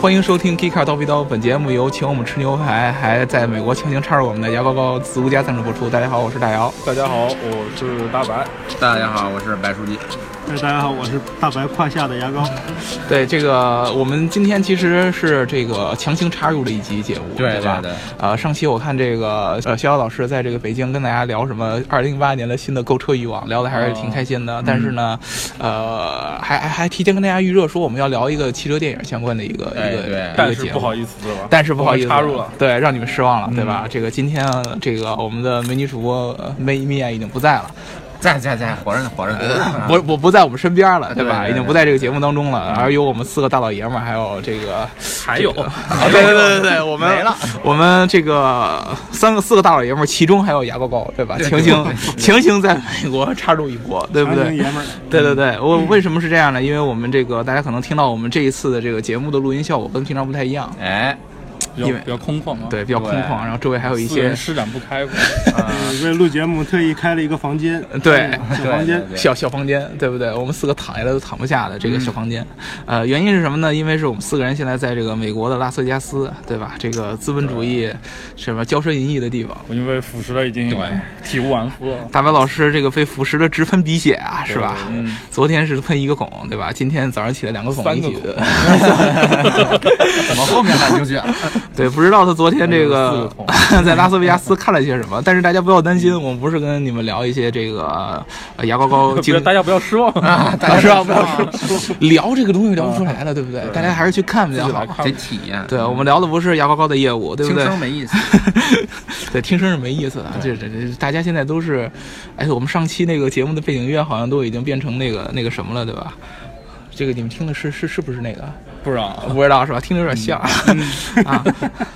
欢迎收听《Geek Car 刀逼刀》，本节目由请我们吃牛排还在美国强行插入我们的牙膏膏独家赞助播出。大家好，我是大姚。大家好，我是大白。大家好，我是白书记。大家好，我是大白胯下的牙膏。对这个，我们今天其实是这个强行插入了一集节目，对吧？对。呃，上期我看这个呃，逍遥老师在这个北京跟大家聊什么二零一八年的新的购车欲望，聊的还是挺开心的。但是呢，呃，还还还提前跟大家预热说我们要聊一个汽车电影相关的一个一个对，但是不好意思对吧？但是不好意思插入了，对，让你们失望了，对吧？这个今天这个我们的美女主播梅米娅已经不在了。在在在，活着呢，活着呢。不不不在我们身边了，对吧？已经不在这个节目当中了，而有我们四个大老爷们儿，还有这个，还有，对对对对对，我们没了，我们这个三个四个大老爷们儿，其中还有牙膏膏，对吧？对强行强行在美国插入一波，对不对？爷们儿，对对对，我为什么是这样呢？因为我们这个大家可能听到我们这一次的这个节目的录音效果跟平常不太一样，哎，比较比较空旷啊，对，比较空旷，然后周围还有一些施展不开吧。呃 为录节目特意开了一个房间，对小房间。小小房间，对不对？我们四个躺下来都躺不下的这个小房间，呃，原因是什么呢？因为是我们四个人现在在这个美国的拉斯维加斯，对吧？这个资本主义什么骄奢淫逸的地方。我因为腐蚀了已经 体无完肤了。大白老师这个被腐蚀的直喷鼻血啊，是吧？嗯，昨天是喷一个孔，对吧？今天早上起来两个孔一起三个孔怎么后面还就这 对，不知道他昨天这个 在拉斯维加斯看了些什么，但是大家不要担心，我们不是跟你们聊一些这个呃牙膏膏大家不要失望啊！大家知道不要失望聊这个东西聊不出来的，对不对？大家还是去看比较好得体验。对，我们聊的不是牙膏膏的业务，对不轻对？声没意思。对，听声是没意思的。这这这，大家现在都是，哎，我们上期那个节目的背景音乐好像都已经变成那个那个什么了，对吧？这个你们听的是是是不是那个？不知道，不知道是吧？听着有点像、啊。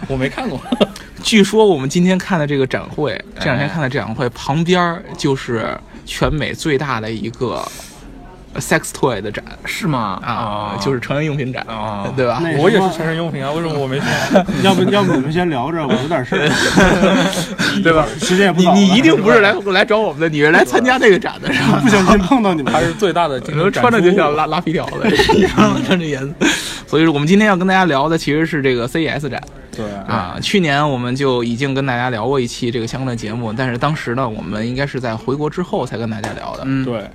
我没看过。据说我们今天看的这个展会，这两天哎看的展会旁边儿就是全美最大的一个 sex toy 的展是吗？啊，就是成人用品展，哦对吧？我也是成人用品啊，为什么我没去？要不要不你们先聊着，我有点事儿，对吧？时间也不早了你你一定不是来来找我们的，你是来参加这个展的，是吧？不小心碰到你们还，是最大的竞可能穿着就像拉拉拉皮条的，你知道吗？穿着颜色。所以说，我们今天要跟大家聊的其实是这个 CES 展对啊。去年我们就已经跟大家聊过一期这个相关的节目，但是当时呢，我们应该是在回国之后才跟大家聊的。嗯，对，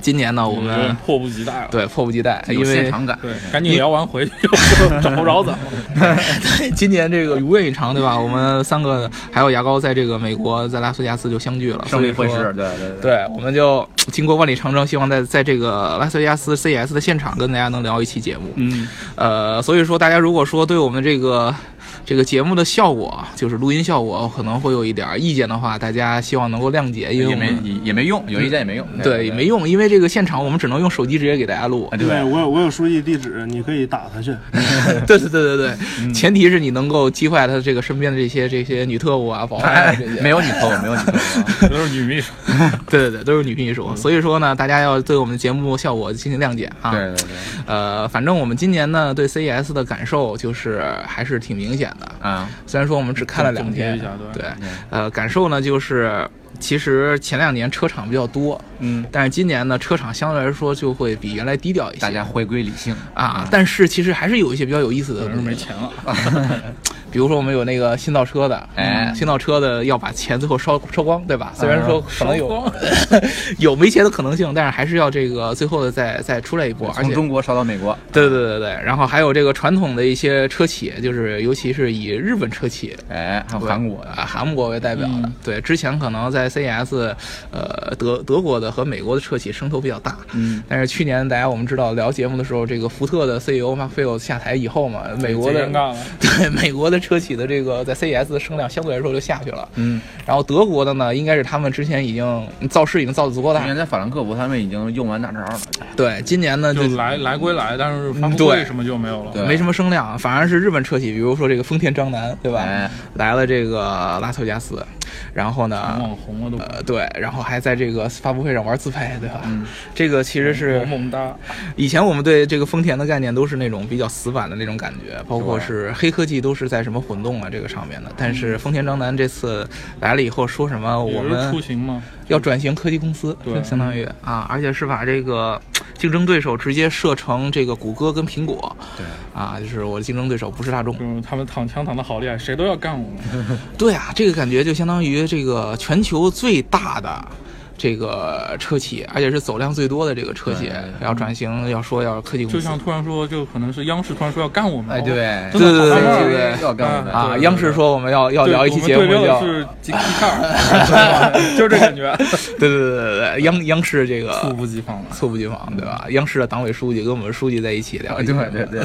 今年呢，我们迫不及待了。对迫不及待，有因为现场感。对，赶紧聊完回去，找不着怎么？对今年这个如愿以偿，对吧？我们三个还有牙膏在这个美国，在拉斯维加斯就相聚了，胜利会师，对对对。对，我们就经过万里长征，希望在在这个拉斯维加斯 CES 的现场跟大家能聊一期节目。嗯，呃，所以说大家如果说对我们这个这个节目的效果，就是录音效果可能会有一点意见的话，大家希望能够谅解，因为也没也也没用，有意见也没用。对也没用，因为这个现场我们只能用手机直接给大家录啊。。对对我有我有书记地址，你可以打他去。对对对对对，前提是你能够击坏他这个身边的这些这些女特务啊、保安啊这些。没有女特务，没有女特务。都是女秘书。对对对，都是女秘书。所以说呢，大家要对我们的节目效果进行谅解啊。对对对。呃，反正我们今年呢对 CES 的感受就是还是挺明显的。啊，虽然说我们只看了两天对，呃，感受呢就是，其实前两年车厂比较多，嗯，但是今年呢车厂相对来说就会比原来低调一些。大家回归理性啊，但是其实还是有一些比较有意思的可能东西，是没钱了。比如说我们有那个新造车的，哎新造车的要把钱最后烧烧光，对吧？虽然说 可能有、有没钱的可能性，但是还是要这个最后的再再出来一波，而且从中国烧到美国。对对对对，然后还有这个传统的一些车企，就是尤其是以日本车企哎，还有韩国啊，韩国为代表的。嗯对，之前可能在 CES，呃，德德国的和美国的车企声头比较大。嗯，但是去年大家我们知道聊节目的时候，这个福特的 CEO 马菲欧下台以后嘛，美国的。对美国的车企的这个在 CES 的声量相对来说就下去了。嗯，然后德国的呢，应该是他们之前已经造势已经造的足够大今。年在法兰克福他们已经用完大招了。对，今年呢就就来来归来，但是发布对会什么就没有了。对没什么声量，反而是日本车企，比如说这个丰田章男，对吧？哎来了这个拉斯维加斯，然后呢，网红了都。呃，对，然后还在这个发布会上玩自拍，对吧？嗯，这个其实是萌萌哒，以前我们对这个丰田的概念都是那种比较死板的那种感觉，包括是黑科技都是在什么混动啊这个上面的。但是丰田章男这次来了以后说什么我们出行嘛，要转型科技公司，对相当于啊，而且是把这个竞争对手直接设成这个谷歌跟苹果，对，啊，就是我的竞争对手不是大众。就是他们躺枪躺的好厉害，谁都要干我们。对啊，这个感觉就相当于这个全球最大的这个车企，而且是走量最多的这个车企要转型，要说要科技公司就像。突然说，就可能是央视突然说要干我们。哎，对，对对对要干我们啊，对央视说我们要要对聊一期节目叫的是吉吉卡尔，就是这感觉，对对对对对，央央视这个猝不及防了。猝不及防，对吧？央视的党委书记跟我们书记在一起聊对对对，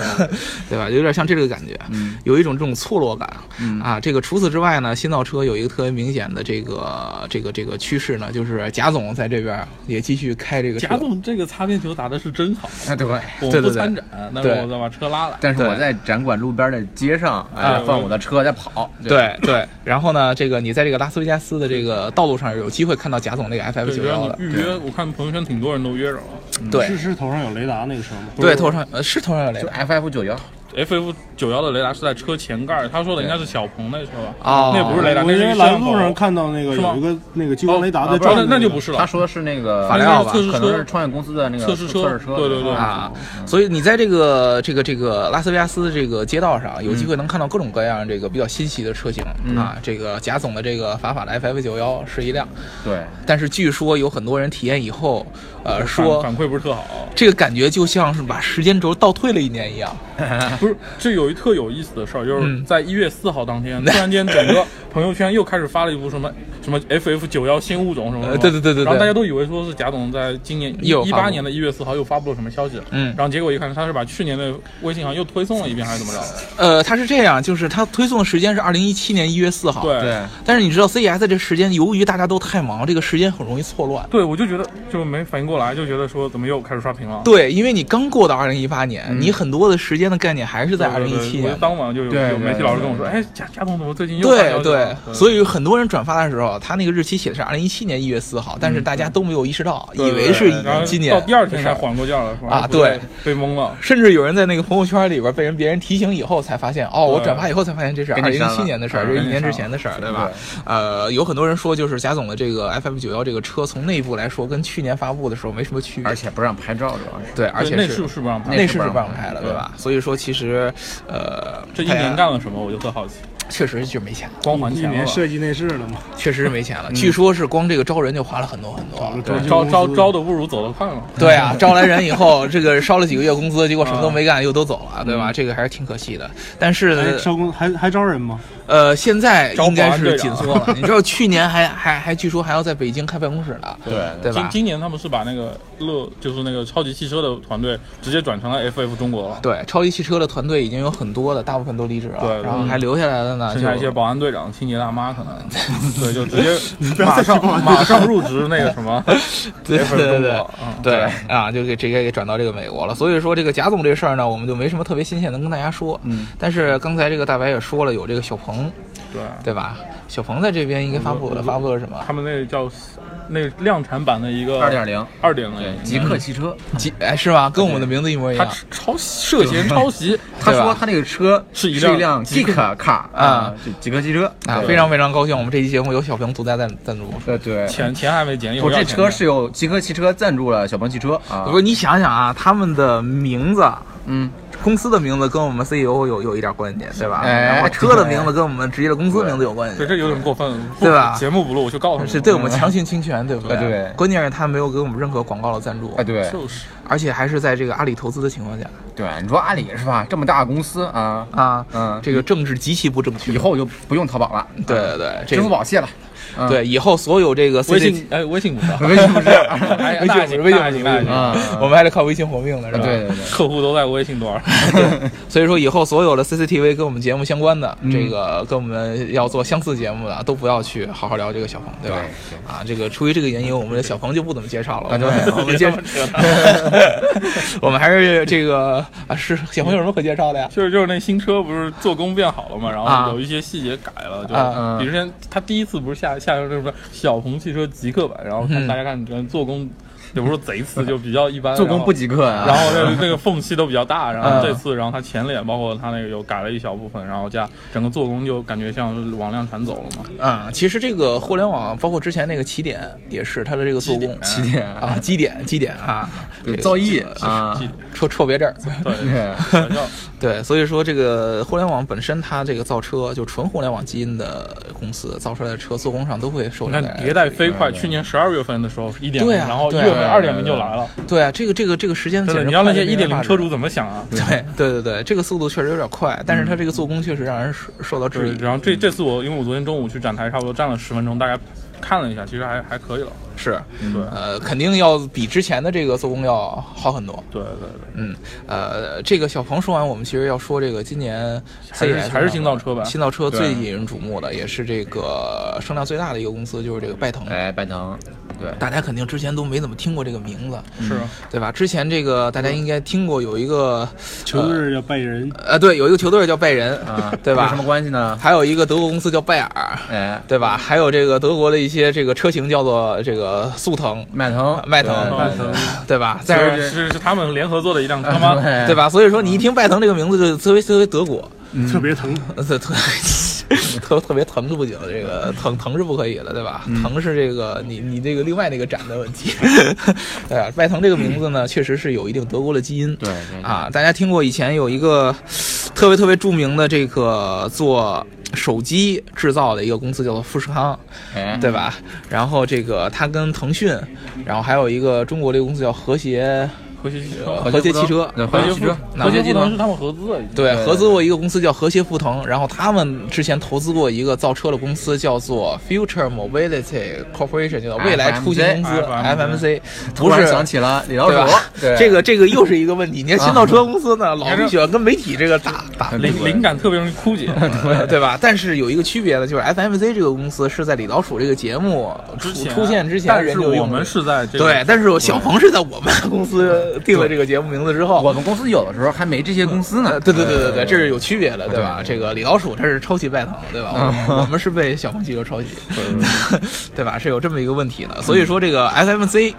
对吧？有点像这个感觉，嗯有一种这种错落感嗯啊。这个除此之外呢，新造车有一个特别明显的这个这个这个趋势呢，就是贾总在这边也继续开这个贾。总这个擦边球打的是真好，啊对。我不参展，但是我再把车拉来。但是我在展馆路边的街上，哎啊，放我的车在跑。对对，然后呢，这个你在这个拉斯维加斯的这个道路上有机会看到贾总那个 FF 九幺的，预约，我看朋友圈挺多人都约着了。对是是头上有雷达那个车吗？对，头上呃是头上有雷就达 FF 九幺，FF 九幺的雷达是在车前盖儿，他说的应该是小鹏那车吧？啊那不是雷达，我因为那是一摄像头来路上看到那个有一个那个激光雷达的那那就不是了，他说的是那个法雷奥吧测试可能是车。创业公司的那个测试车。测试车，对对对。啊，所以你在这个这个这个拉斯维加斯这个街道上，有机会能看到各种各样这个比较新奇的车型、嗯。啊。这个贾总的这个法法的 FF 九幺是一辆，对，但是据说有很多人体验以后，呃，说反馈不是特好，这个感觉就像是把时间轴倒退了一年一样。不是，这有一特有意思的事儿，就是嗯在一月四号当天，突然间整个朋友圈又开始发了一部什么什么 FF 九幺新物种什么什么，呃对对对对对然后大家都以为说是贾总在今年一八年的一月四号又发布了什么消息，嗯然后结果一看他是把去年的微信好像又推送了一遍还是怎么着？呃，他是这样，就是他推送的时间是二零一七年一月四号。。对对，但是你知道 CES 这时间，由于大家都太忙，这个时间很容易错乱。对，我就觉得就没反应过来，就觉得说怎么又开始刷屏了。对，因为你刚过到二零一八年，嗯。你很多的时间的概念还是在二零一七我年。当晚就有有媒体老师跟我说，哎，贾贾总怎么最近又对对，所以很多人转发的时候，他那个日期写的是二零一七年一月四号，但是大家都没有意识到，以为是今年到第二天才缓过劲儿来，说啊对对，被蒙了。甚至有人在那个朋友圈里边被人别人提醒以后才发现，哦，我转发以后才发现这是二零一七年的事儿，是一年之前的事儿，对吧？呃，有很多人说，就是贾总的这个 FF 九幺这个车，从内部来说跟去年发布的时候没什么区别而，且不让拍照，主要是。对，而且是内饰是不让拍，内饰是不让拍了，对吧？所以说其实，呃，这一年干了什么，我就特好奇。确实就没钱了，光还钱了吧，年设计内饰了嘛，确实是没钱了。据说是光这个招人就花了很多很多。招招招的不如走得快嘛。对啊，招来人以后，这个烧了几个月工资，结果什么都没干，又都走了，对吧？这个还是挺可惜的。但还是，招工还还招人吗？呃，现在应该是紧缩了。你知道去年还 还还据说还要在北京开办公室呢，对对吧？今今年他们是把那个乐，就是那个超级汽车的团队直接转成了 FF 中国了，对，超级汽车的团队已经有很多的，大部分都离职了，对然后还留下来的呢，就剩下一些保安队长、清洁大妈可能，对，就直接 马上马上入职那个什么对 FF 对对对中国，嗯，对啊，就给直接给转到这个美国了。所以说这个贾总这事儿呢，我们就没什么特别新鲜能跟大家说。嗯，但是刚才这个大白也说了，有这个小鹏，对，对吧？小鹏在这边应该发布了，发布了什么？他们那个叫那个量产版的一个二点零，二点零，极客汽车。极哎是吗？跟我们的名字一模一他样。抄涉嫌抄袭，他说他那个车是一辆辆极 Geek car 啊，就极客汽车啊，非常非常高兴，我们这期节目有小鹏独家赞赞助。对对。钱钱还没减，我，这车是由极客汽车赞助了小鹏汽车啊不。是你想想啊，他们的名字。嗯，公司的名字跟我们 CEO 有有一点关系，对吧？哎然后车的名字跟我们直接的公司名字有关系对，，这有点过分，不对吧？节目不录我就告诉你，是对我们强行侵权，对不对？哎对。关键是他没有给我们任何广告的赞助，哎，对。就是。而且还是在这个阿里投资的情况下。对，你说阿里是吧？这么大的公司啊，啊，嗯，这个政治极其不正确。以后就不用淘宝了，对对对，支付宝卸了。嗯。对以后所有这个微信哎微信不是，微信不是，哎那还行微信那还行那还行，啊，我们还得靠微信活命呢，是吧？对对对，客户都在微信端，所以说以后所有的 CCTV 跟我们节目相关的，嗯。这个跟我们要做相似节目的，都不要去好好聊这个小鹏，对吧？对啊，这个出于这个原因，我们的小鹏就不怎么介绍了。我们 介，我们还是这个啊，是小鹏有什么可介绍的呀？就是就是那新车不是做工变好了嘛，然啊。后有一些细节改了，就啊比如说他第一次不是下下那什么小鹏汽车极客版，然后看嗯。大家看做工也不是说贼次，就比较一般。做工不及格啊。然后那个那个缝隙都比较大，然后嗯这次，然后它前脸包括它那个又改了一小部分，然后加整个做工就感觉像是往量产走了嘛。啊，其实这个互联网，包括之前那个起点，也是它的这个做工起点啊，基点基点啊，这个造诣啊，戳戳别字儿。对，对所以说这个互联网本身，它这个造车就纯互联网基因的公司造出来的车，做工上都会受你看迭代飞快，去年十二月份的时候一点然后月份二点零就来了。对啊，这个这个这个时间你要那些一点零车主怎么想啊？对对对对，这个速度确实有点快，但是它这个做工确实让人受受到质，疑。然后这这次我因为我昨天中午去展台，差不多站了十分钟，大概看了一下，其实还还可以了。是，对。呃，肯定要比之前的这个做工要好很多。对对对，嗯，呃，这个小鹏说完，我们其实要说这个今年还是还是新造车吧。新造车最引人瞩目的，也是这个声量最大的一个公司，就是这个拜腾。哎，拜腾，对，大家肯定之前都没怎么听过这个名字，是。对吧？之前这个大家应该听过有一个球队叫拜仁，呃，对，有一个球队叫拜仁，啊，对吧？有什么关系呢？还有一个德国公司叫拜耳，哎，对吧？还有这个德国的一些这个车型叫做这个速腾、迈腾，迈腾对迈腾对吧？是但是是是他们联合做的一辆车吗？对对吧？所以说你一听拜腾这个名字，就特别特别德国，特别疼。呃特 特特特别疼是不行，这个疼疼是不可以的，对吧？疼是这个你你这个另外那个展的问题，对吧？拜腾这个名字呢，确实是有一定德国的基因，对对啊，大家听过以前有一个特别特别著名的这个做手机制造的一个公司叫做富士康，哎，对吧？然后这个它跟腾讯，然后还有一个中国的一个公司叫和谐，和谐 汽车，和谐汽车，和谐汽车，和谐我技能是他们合资的，对，合资过一个公司叫和谐富腾，然后他们之前投资过一个造车的公司叫做 Future Mobility Corporation，叫做未来出行公司 FMC FMC，突然不是。想起了李老鼠，？对，这个这个又是一个问题。你看新造车公司呢，老是喜欢跟媒体这个打打灵灵感特别容易枯竭。对吧？但是有一个区别呢，就是 FMC 这个公司是在李老鼠这个节目出出现之前但是我们是在对，但是小鹏是在我们公司 定了这个节目名字之后，我们公司有的时候还没这些公司呢呃，。对对对对对，这是有区别的，对吧？这个李老鼠他是抄袭拜腾，对吧？我们 是被小鹏汽车抄袭，对吧？是有这么一个问题的。所以说这个 SMC。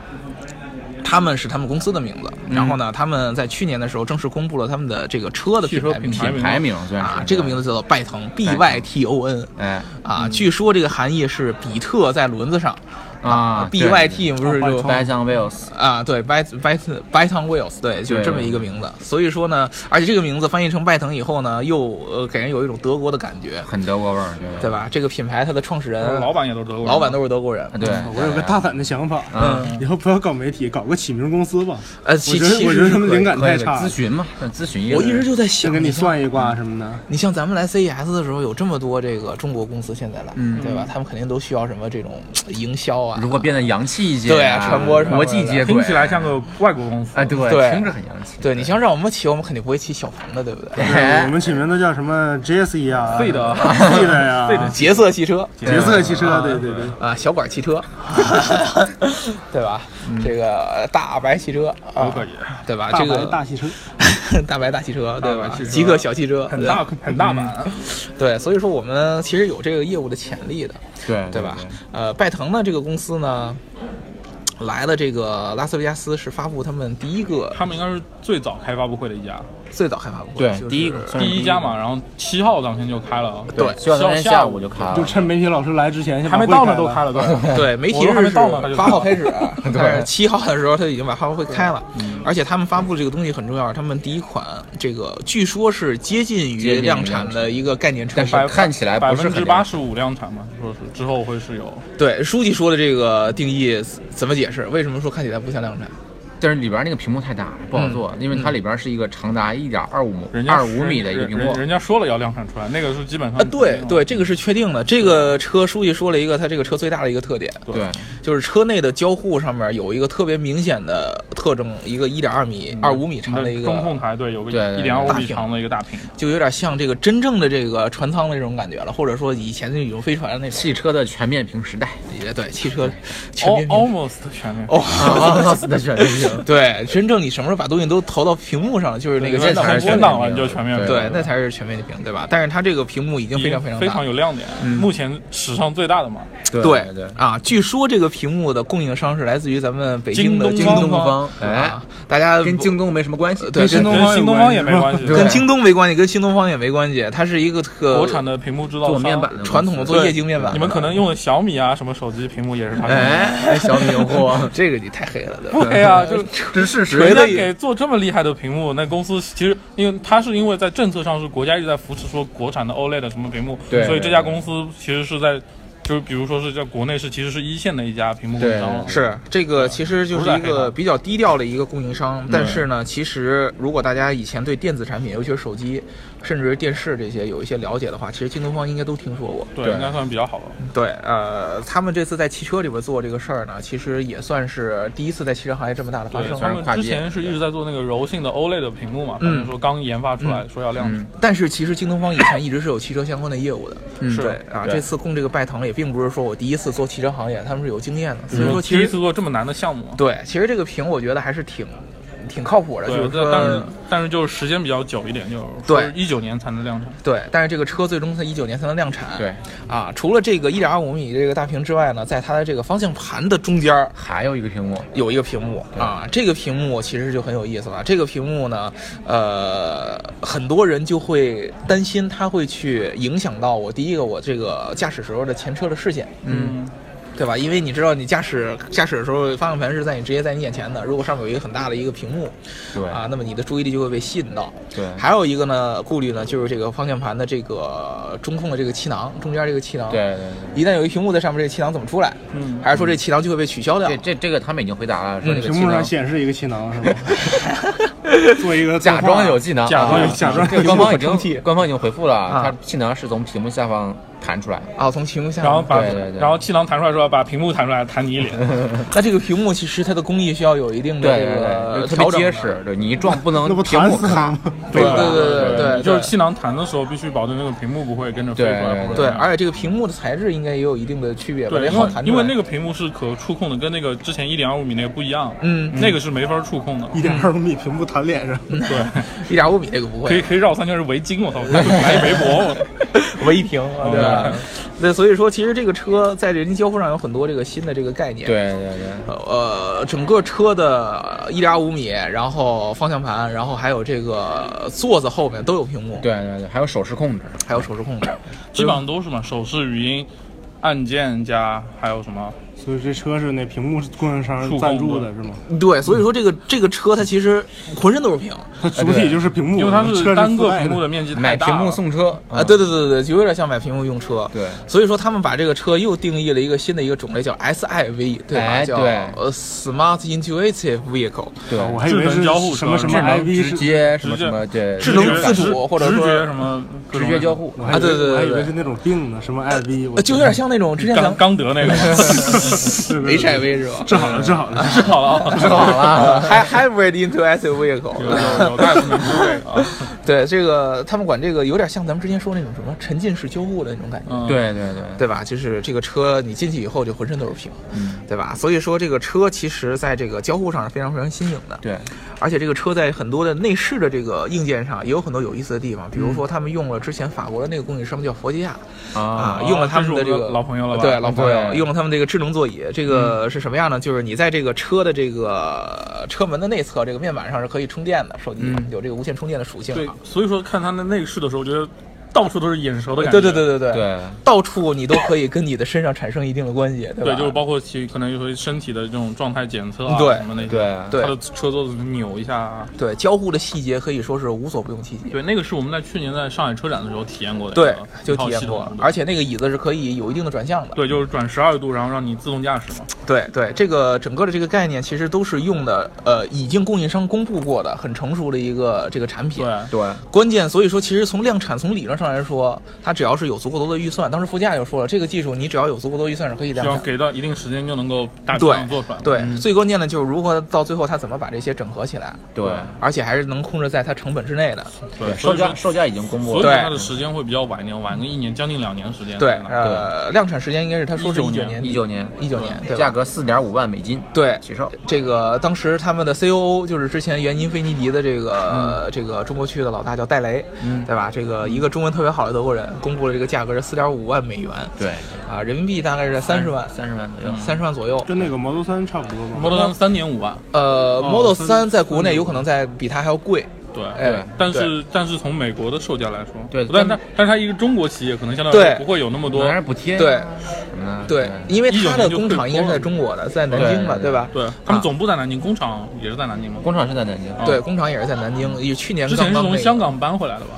他们是他们公司的名字，然后呢，他们在去年的时候正式公布了他们的这个车的品牌名品牌名啊，这个名字叫做拜腾 B Y T O N 哎啊，据说这个含义是比特在轮子上啊，B Y T 不是就 b y t o n Wheels 啊，对，Byte Byte Byte on Wheels，对，就是这么一个名字。所以说呢，而且这个名字翻译成拜腾以后呢，又呃给人有一种德国的感觉，很德国味儿，对吧？这个品牌它的创始人、老板也都是德国人，老板都是德国人。啊对，我有个大胆的想法，嗯，以后不要搞媒体，搞个起名公司吧。呃，我其觉得我觉得他们灵感太差。咨询嘛，咨询一个我一直就在就想，给你算一卦什么的。你像咱们来 CES 的时候，有这么多这个中国公司现在来，嗯对吧？他们肯定都需要什么这种呃营销啊，如果变得洋气一些，对啊传播上国际接轨，听起来像个外国公司。哎，对，听着很洋气。对你像让我们起，我们肯定不会起小鹏的，对不对？哎。我们起名字叫什么？啊，费德。费德呀，费德。杰色汽车。杰色汽车，对对对。啊，小管汽车，对吧？这个大白汽车啊都可以，对吧？这个大汽车，大白大汽车，对吧？极客小汽车，很大很大嘛，对，所以说我们其实有这个业务的潜力的，对对吧？呃，拜腾呢这个公司呢，来了这个拉斯维加斯是发布他们第一个他们应该是最早开发布会的一家，最早开发布会，就是对第一个第一家嘛。然后七号当天就开了，对七号当天下午就开了。就趁媒体老师来之前，还没到呢会开了都开了，对。对，媒体还没到呢八号开始，但是七号的时候他已经把发布会开了，而且他们发布这个东西很重要，他们第一款这个据说是接近于量产的一个概念车但，是看起来百不是很分之八十五量产嘛，说是之后会是有对，书记说的这个定义怎么解释？为什么说看起来不像量产？但是里边那个屏幕太大了，不好做，因为它里边是一个长达一点二五人家二五米的一个屏幕人，人家说了要量产出来，那个是基本上啊，对对，这个是确定的。这个车书记说了一个，他这个车最大的一个特点，对，就是车内的交互上面有一个特别明显的特征，一个一点二米、二五米长的一个中控台，对，有个一点二五米长的一个大屏，就有点像这个真正的这个船舱的这种感觉了，或者说以前的宇宙飞船的那种。汽车的全面屏时代，也对，汽车全面屏。almost 全面。哦，啊，的全面屏。对，真正你什么时候把东西都投到屏幕上，就是那个对先才是先档了你就全面屏对，那才是全面屏，对吧？但是它这个屏幕已经非常非常非，常有亮点，目前史上最大的嘛。对对对，啊，据说这个屏幕的供应商是来自于咱们北京的京东京东东方哎哎，大家跟京东没什么关系。对跟京东方新东方也没关系，跟京东没关系，跟新东方也没关系，它是一个特国产的屏幕制造商做面板的传统的做液晶面板。你们可能用的小米啊什么手机屏幕也是他们的。哎，小米用户，这个你太黑了，对吧？不黑啊，就这是事实。人家给做这么厉害的屏幕，那公司其实因为它是因为在政策上是国家一直在扶持说国产的 OLED 什么屏幕，对所以这家公司其实是在，就是比如说是在国内是其实是一线的一家屏幕供应商了。是这个，其实就是一个比较低调的一个供应商，但是呢，其实如果大家以前对电子产品，尤其是手机，甚至是电视这些有一些了解的话，其实京东方应该都听说过。对，对。应该算比较好的。对，呃，他们这次在汽车里边做这个事儿呢，其实也算是第一次在汽车行业这么大的发对，生之前是一直在做那个柔性的 OLED 的屏幕嘛，他嗯说刚研发出来，说要量产。但是其实京东方以前一直是有汽车相关的业务的，嗯对啊，对。这次供这个拜腾也并不是说我第一次做汽车行业，他们是有经验的，所以说其第一实次做这么难的项目，对，其实这个屏我觉得还是挺挺靠谱的，就对，是但但是但是就是时间比较久一点，就是对一九年才能量产。对，但是这个车最终在一九年才能量产，对，啊，除了这个一点二五米这个大屏之外呢，在它的这个方向盘的中间还有一个屏幕，有一个屏幕啊，这个屏幕其实就很有意思了。这个屏幕呢，呃，很多人就会担心它会去影响到我第一个我这个驾驶时候的前车的视线，嗯，对吧？因为你知道你驾驶驾驶的时候，方向盘是在你直接在你眼前的，如果上面有一个很大的一个屏幕，对啊，那么你的注意力就会被吸引到。对还有一个呢顾虑呢，就是这个方向盘的这个中控的这个气囊，中间这个气囊，对对对。一旦有一屏幕在上面，这个气囊怎么出来？嗯还是说这气囊就会被取消掉这？这这个他们已经回答了，说这个屏幕上气囊显示一个气囊是吗？做一个假装有气囊，假装假装这个官方已经官方已经回复了，啊它气囊是从屏幕下方弹出来。的。啊，从屏幕下，然后把对对对。然后气囊弹出来之后，把屏幕弹出来，弹你一脸。那这个屏幕其实它的工艺需要有一定的调整的。别结实，对你一撞不能那不屏幕弹死？对对对对对就是气囊弹的时候必须保证那个屏幕不会跟着飞出来对而且这个屏幕的材质应该也有一定的区别吧，对，因为那个屏幕是可触控的，跟那个之前一点二五米那个不一样。嗯，那个是没法触控的。一点二五米屏幕弹脸上，对，一点五米那个不会，可以可以绕三圈是围巾，我操，来一围脖，我微屏，对吧嗯？对，所以说其实这个车在人机交互上有很多这个新的这个概念。。对对对，呃，整个车的一点五米，然后方向盘，然后还有这个座子后面都有屏幕，对对对，还有手势控制，还有手势控制。基本上都是嘛，手势、语音、按键加还有什么？所以这车是那屏幕供应商赞助的是吗？对，所以说这个这个车它其实浑身都是屏它主体就是屏幕，因为它是单个屏幕的面积太买大了。屏幕送车。啊，对对对对对，就有点像买屏幕用车。对。所以说他们把这个车又定义了一个新的一个种类，叫 SIV，对吧？叫 Smart Intuitive Vehicle，对，我还以为是交互什么什么智能 IV 直是，接什么什么对，智能自主或者直说什么直觉交互。我还以为啊对对对我还以为是那种病呢，什么 IV，就有点像那种之前咱刚刚得那个 HIV 是吧？治好了，治好了，治好了治好了，还 Hybrid Intuitive Vehicle，有有有，大夫能吃这个啊。对这个他们管这个有点像咱们之前说那种什么沉浸式交互的那种感觉。嗯，对对对，对吧？就是这个车，你进去以后就浑身都是屏，嗯对吧？所以说这个车其实在这个交互上是非常非常新颖的。对，而且这个车在很多的内饰的这个硬件上也有很多有意思的地方，比如说他们用了之前法国的那个供应商叫佛吉亚啊啊，用了他们的这个老朋友了吧对老朋友用了他们这个智能座椅，这个是什么样呢？就是你在这个车的这个车门的内侧这个面板上是可以充电的，手机嗯有这个无线充电的属性对啊。，所以说看它的内饰的时候，我觉得到处都是眼熟的感觉。对对对对对对到处你都可以跟你的身上产生一定的关系，对吧？对，就是包括其可能有些身体的这种状态检测啊，对什么那些，对对它的车座子扭一下啊。对交互的细节可以说是无所不用其极。对，那个是我们在去年在上海车展的时候体验过的，对就体验过而且那个椅子是可以有一定的转向的。对，就是转十二度，然后让你自动驾驶嘛。对对，这个整个的这个概念其实都是用的，呃，已经供应商公布过的很成熟的一个这个产品。对，对关键所以说，其实从量产从理论上上来说，它只要是有足够多的预算，当时副驾就说了，这个技术你只要有足够多预算是可以量产。只要给到一定时间就能够大量做出来。对，最关键的就是如何到最后它怎么把这些整合起来，对。而且还是能控制在它成本之内的。对，售价售价已经公布所以了，对。它的时间会比较晚一点，晚个一年，将近两年时间。对，呃，量产时间应该是他说是19九年年，一九年，一九年，对价格四点五万美金对，起售，这个当时他们的 COO 就是之前原因菲尼迪的这个、嗯。这个中国区的老大叫戴雷，对吧？这个一个中文特别好的德国人公布了这个价格是四点五万美元，对，啊，人民币大概是在三十万，三十万左右。三十万左右。跟那个 Model 三差不多吗？Model 三三点五万，呃哦，Model 三三在国内有可能在比它还要贵，对。哎，但是但是从美国的售价来说，对但它但是它一个中国企业可能相对来对。说不会有那么多还是补贴对。对，因为它的工厂应该是在中国的，在南京嘛，对对吧？对，他们啊。总部在南京，工厂也是在南京吗？工厂是在南京，对，工厂也是在南京，也去年之前是从香港搬回来的吧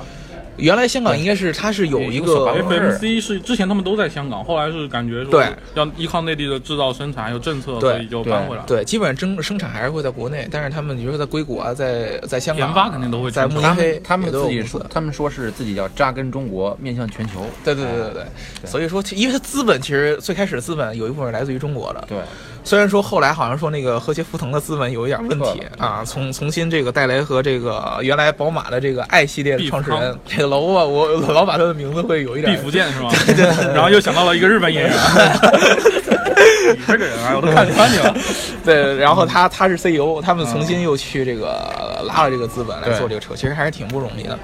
原来香港应该是它是有一个？FMC 是之前他们都在香港，后来是感觉说对。要依靠内地的制造生产还有政策，对所以就搬回来。了。对，基本上生生产还是会在国内，但是他们比如说在硅谷啊，在在香港啊研发肯定都会在慕尼黑他们自己说，他们说是自己要扎根中国，面向全球。对对对对对，所以说因为它资本其实最开始的资本有一部分来自于中国的，对，虽然说后来好像说那个和谐福腾的资本有一点问题啊，从重新这个戴雷和这个原来宝马的这个 i 系列的创始人这个老板，我老把他的名字会有一点毕福剑是吗？对然后又想到了一个日本演员。你这个人啊，我都看穿你了。对，然后他他是 CEO，他们重新又去这个拉了这个资本来做这个车，其实还是挺不容易的。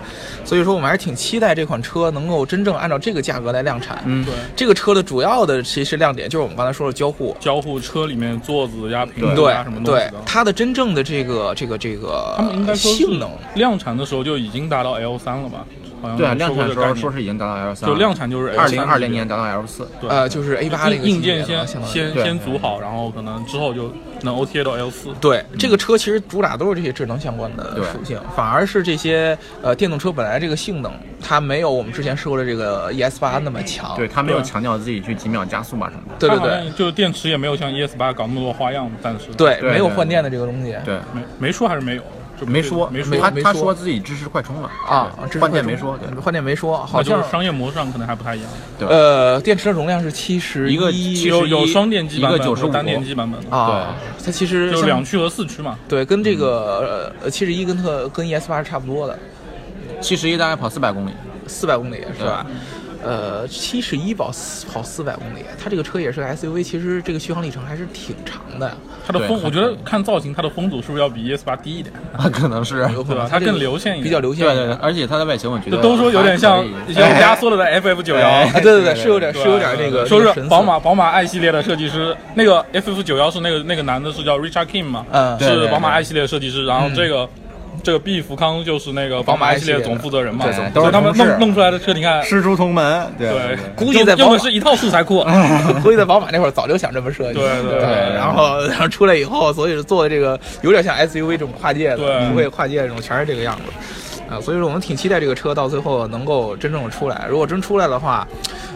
所以说我们还是挺期待这款车能够真正按照这个价格来量产。嗯对，这个车的主要的其实亮点就是我们刚才说的交互。交互车里面座子呀、屏幕对呀什么东西对的，，它的真正的这个这个这个他们应该说性能，量产的时候就已经达到 L 三了吧？好像对啊，量产的时候说是已经达到 L 三，就量产就是二3零二零年达到 L 四，对呃，就是 A 八那个硬件先先先组好，然后可能之后就能 OTA 到 L 四。对这个车其实主打都是这些智能相关的属性，反而是这些呃电动车本来这个性能，它没有我们之前说的这个 ES 八那么强。对它没有强调自己去几秒加速嘛什么的。对对对就是电池也没有像 ES 八搞那么多花样，暂时对，没有换电的这个东西。对，没没说还是没有，没说，没说没没说他他说自己支持快充了啊，换电没说，对换电没说，好像商业模式上可能还不太一样，对呃电池的容量是七十一个71有有双电机版本一个95和单电机版本，啊，它其实相就两驱和四驱嘛。对，跟这个呃七十一跟特跟 ES 八是差不多的，七十一大概跑四百公里，四百公里是吧？呃，七十一跑四跑四百公里，它这个车也是个 SUV，其实这个续航里程还是挺长的，它的风，我觉得看造型，它的风阻是不是要比 ES 八低一点？啊可能是。有可能对吧它更流线一点比较流线对对对，而且它的外形我觉得都说有点像压缩了的 FF 九幺。对对对，是有点是有点那个，说是宝马宝马 i 系列的设计师，那个 FF 九幺是那个那个男的是叫 Richard King 嘛，嗯是宝马 i 系列的设计师，然后这个。这个毕福康就是那个宝马 i 系列总负责人嘛，对所都是以他们弄弄出来的车，你看，师出同门，对对，估计在宝马用的是一套素材库，估计在宝马那会儿早就想这么设计，对对然后然后出来以后，所以是做的这个有点像 SUV 这种跨界的，对不会跨界这种，全是这个样子。啊，所以说我们挺期待这个车到最后能够真正的出来。如果真出来的话，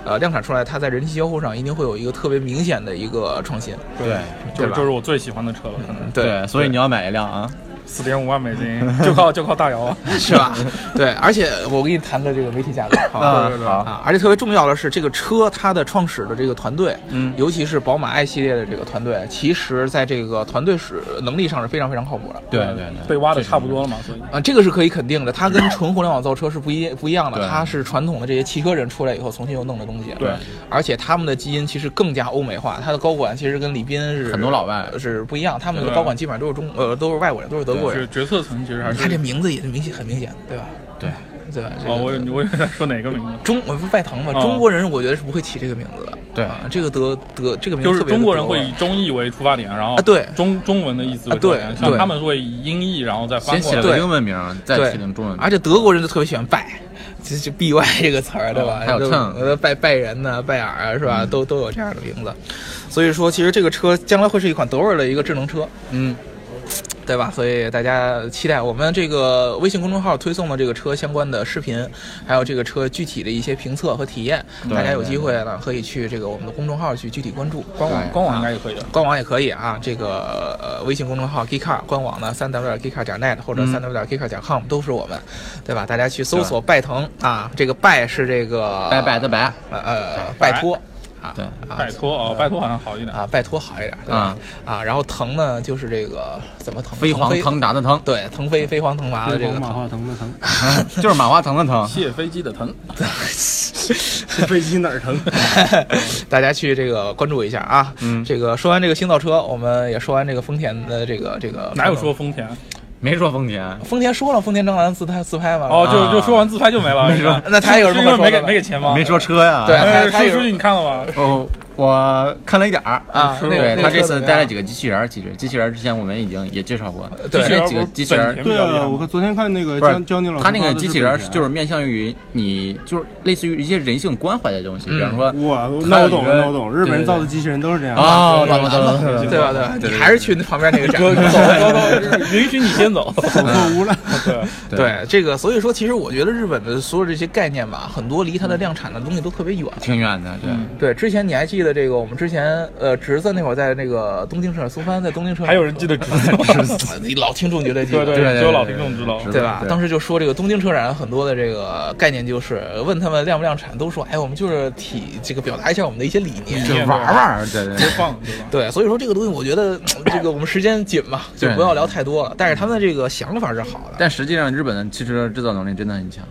呃，量产出来，它在人气交互上一定会有一个特别明显的一个创新。对就是就是我最喜欢的车了，可能对，所以你要买一辆啊，四点五万美金，就靠就靠大姚，是吧？对，而且我给你谈个这个媒体价格，好吧？啊对对好啊，而且特别重要的是，这个车它的创始的这个团队，嗯尤其是宝马 i 系列的这个团队，其实在这个团队是能力上是非常非常靠谱的。对对对，被挖的差不多了嘛，所以啊，这个是可以肯定的，它跟纯互联网造车是不一不一样的，它是传统的这些汽车人出来以后重新又弄的东西。对，而且他们的基因其实更加欧美化，他的高管其实跟李斌是很多老外是不一样，他们的高管基本上都是中呃都是外国人，都是德国人。决决策层其实还是他这名字也是明显很明显，对吧？对对吧？这哦，我也我也在说哪个名字？中我不是外腾嘛，哦中国人我觉得是不会起这个名字的。对啊，这个德德这个名字就是中国人会以中译为出发点，然后啊对中中文的意思为啊对像他们会以音译然后再翻过来。对先起了个英文名，再对起成中文名而。且德国人就特别喜欢拜，就就 B Y 这个词儿，对吧？哦还有都 Tung 呃拜拜仁呐、拜尔啊，是吧？都都有这样的名字。所以说，其实这个车将来会是一款德味儿的一个智能车。嗯，对吧？所以大家期待我们这个微信公众号推送的这个车相关的视频，还有这个车具体的一些评测和体验，大家有机会呢可以去这个我们的公众号去具体关注。官网官网应该也可以的。官网也可以啊，这个呃微信公众号 Geekcar，官网呢三 w 点 Geekcar 点 net 或者三 w 点 Geekcar 点 com 都是我们，对吧？大家去搜索拜腾啊，这个拜是这个拜拜的拜，呃呃拜托啊对啊拜托哦，拜托好像好一点。啊拜托好一点啊？啊，然后腾呢就是这个怎么腾？飞黄腾达的腾，对腾飞飞黄腾达的这个马化腾的腾，就是马化腾的腾。卸飞机的腾，这飞机哪儿疼？大家去这个关注一下啊。嗯这个说完这个新造车，我们也说完这个丰田的这个这个哪有说丰田？没说丰田，丰田说了丰田张兰自拍自拍嘛？哦，就啊就说完自拍就没了。没说那他有什么没给可说的没给钱吗？没说车呀。对哎，他他有数数据你看了吗？哦，我看了一点儿啊对他这次带了几个机器人儿，其实机器人儿之前我们已经也介绍过，对这几个机器人对啊，我看昨天看那个江江宁老师他那个机器人就是面向于你，就是类似于一些人性关怀的东西，比方说哇，那我懂了，那我懂了，日本人对对造的机器人都是这样的。哦，暖懂了懂了懂了对吧？对吧？你还是去那旁边那个展。走走走，允许你先走。走过屋了，对，对这个，所以说其实我觉得日本的所有这些概念吧，很多离它的量产的东西都特别远。挺远的，对。对，之前你还记得这个？我们之前呃，侄子那会儿在那个东京车展，苏帆在东京车展，还有人记得侄子？你老听众绝对记得。对对对只有老听众知道。对对吧？对当时就说这个东京车展很多的这个概念，就是问他们量不量产，都说哎，我们就是体这个表达一下我们的一些理念。就玩玩，对对多放对？对，所以说这个东西，我觉得嗯这个我们时间紧嘛，就不要聊太多了。但是他们的这个想法是好的。但实际上，日本的汽车制造能力真的很强。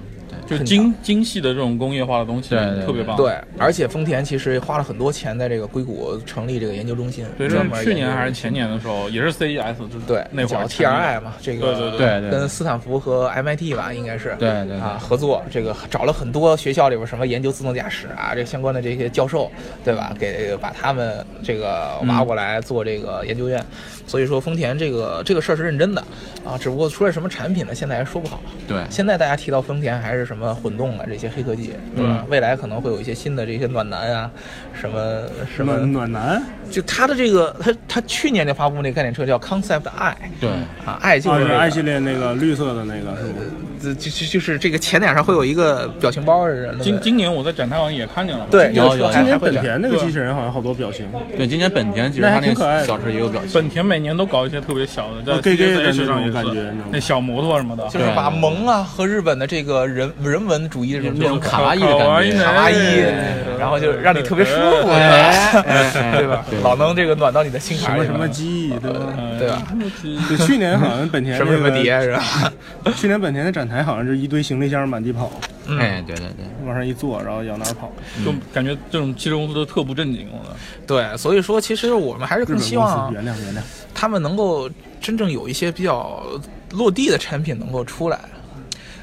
对，就精精细的这种工业化的东西对对特别棒。对，而且丰田其实花了很多钱在这个硅谷成立这个研究中心，对，这专门是去年还是前年的时候，也是 CES，就是对叫那会儿 TRI 嘛，这个对对对。对跟斯坦福和 MIT 吧，应该是。对对对。啊合作，这个找了很多学校里边什么研究自动驾驶啊，这相关的这些教授，对吧？给把他们这个挖过来做这个研究院，所以说丰田这个这个事儿是认真的啊，只不过出来什么产品呢，现在还说不好。对。现在大家提到丰田还是什么混动啊这些黑科技，对吧？未来可能会有一些新的这些暖男啊，什么什么暖暖男就它的这个，它它去年就发布那个概念车叫 Concept I，对啊，I 就啊，是、是那个 i 系列那个绿色的那个是吗？就就就就是这个前脸上会有一个表情包的人。今今年我在展台好像也看见了。对有今年本田那个机器人好像好多表情，对，今年本田其实那它那还挺可爱的个小车也有表情。本田每年都搞一些特别小的，那种上也感觉是那种那小摩托什么的，就是把萌啊和日本的这个人人文主义的这种那种卡哇伊的卡哇感觉，伊卡哇伊哎，然后就让你特别舒服，哎对吧？老能这个暖到你的心坎么什么记忆，对吧？嗯对吧？对，去年好像本田什么什么碟是吧？去年本田的展台好像是一堆行李箱满地跑，哎，对对对，往上一坐，然后往哪儿跑。就感觉这种汽车公司都特不正经了。对，所以说其实我们还是更希望原谅原谅，他们能够真正有一些比较落地的产品能够出来。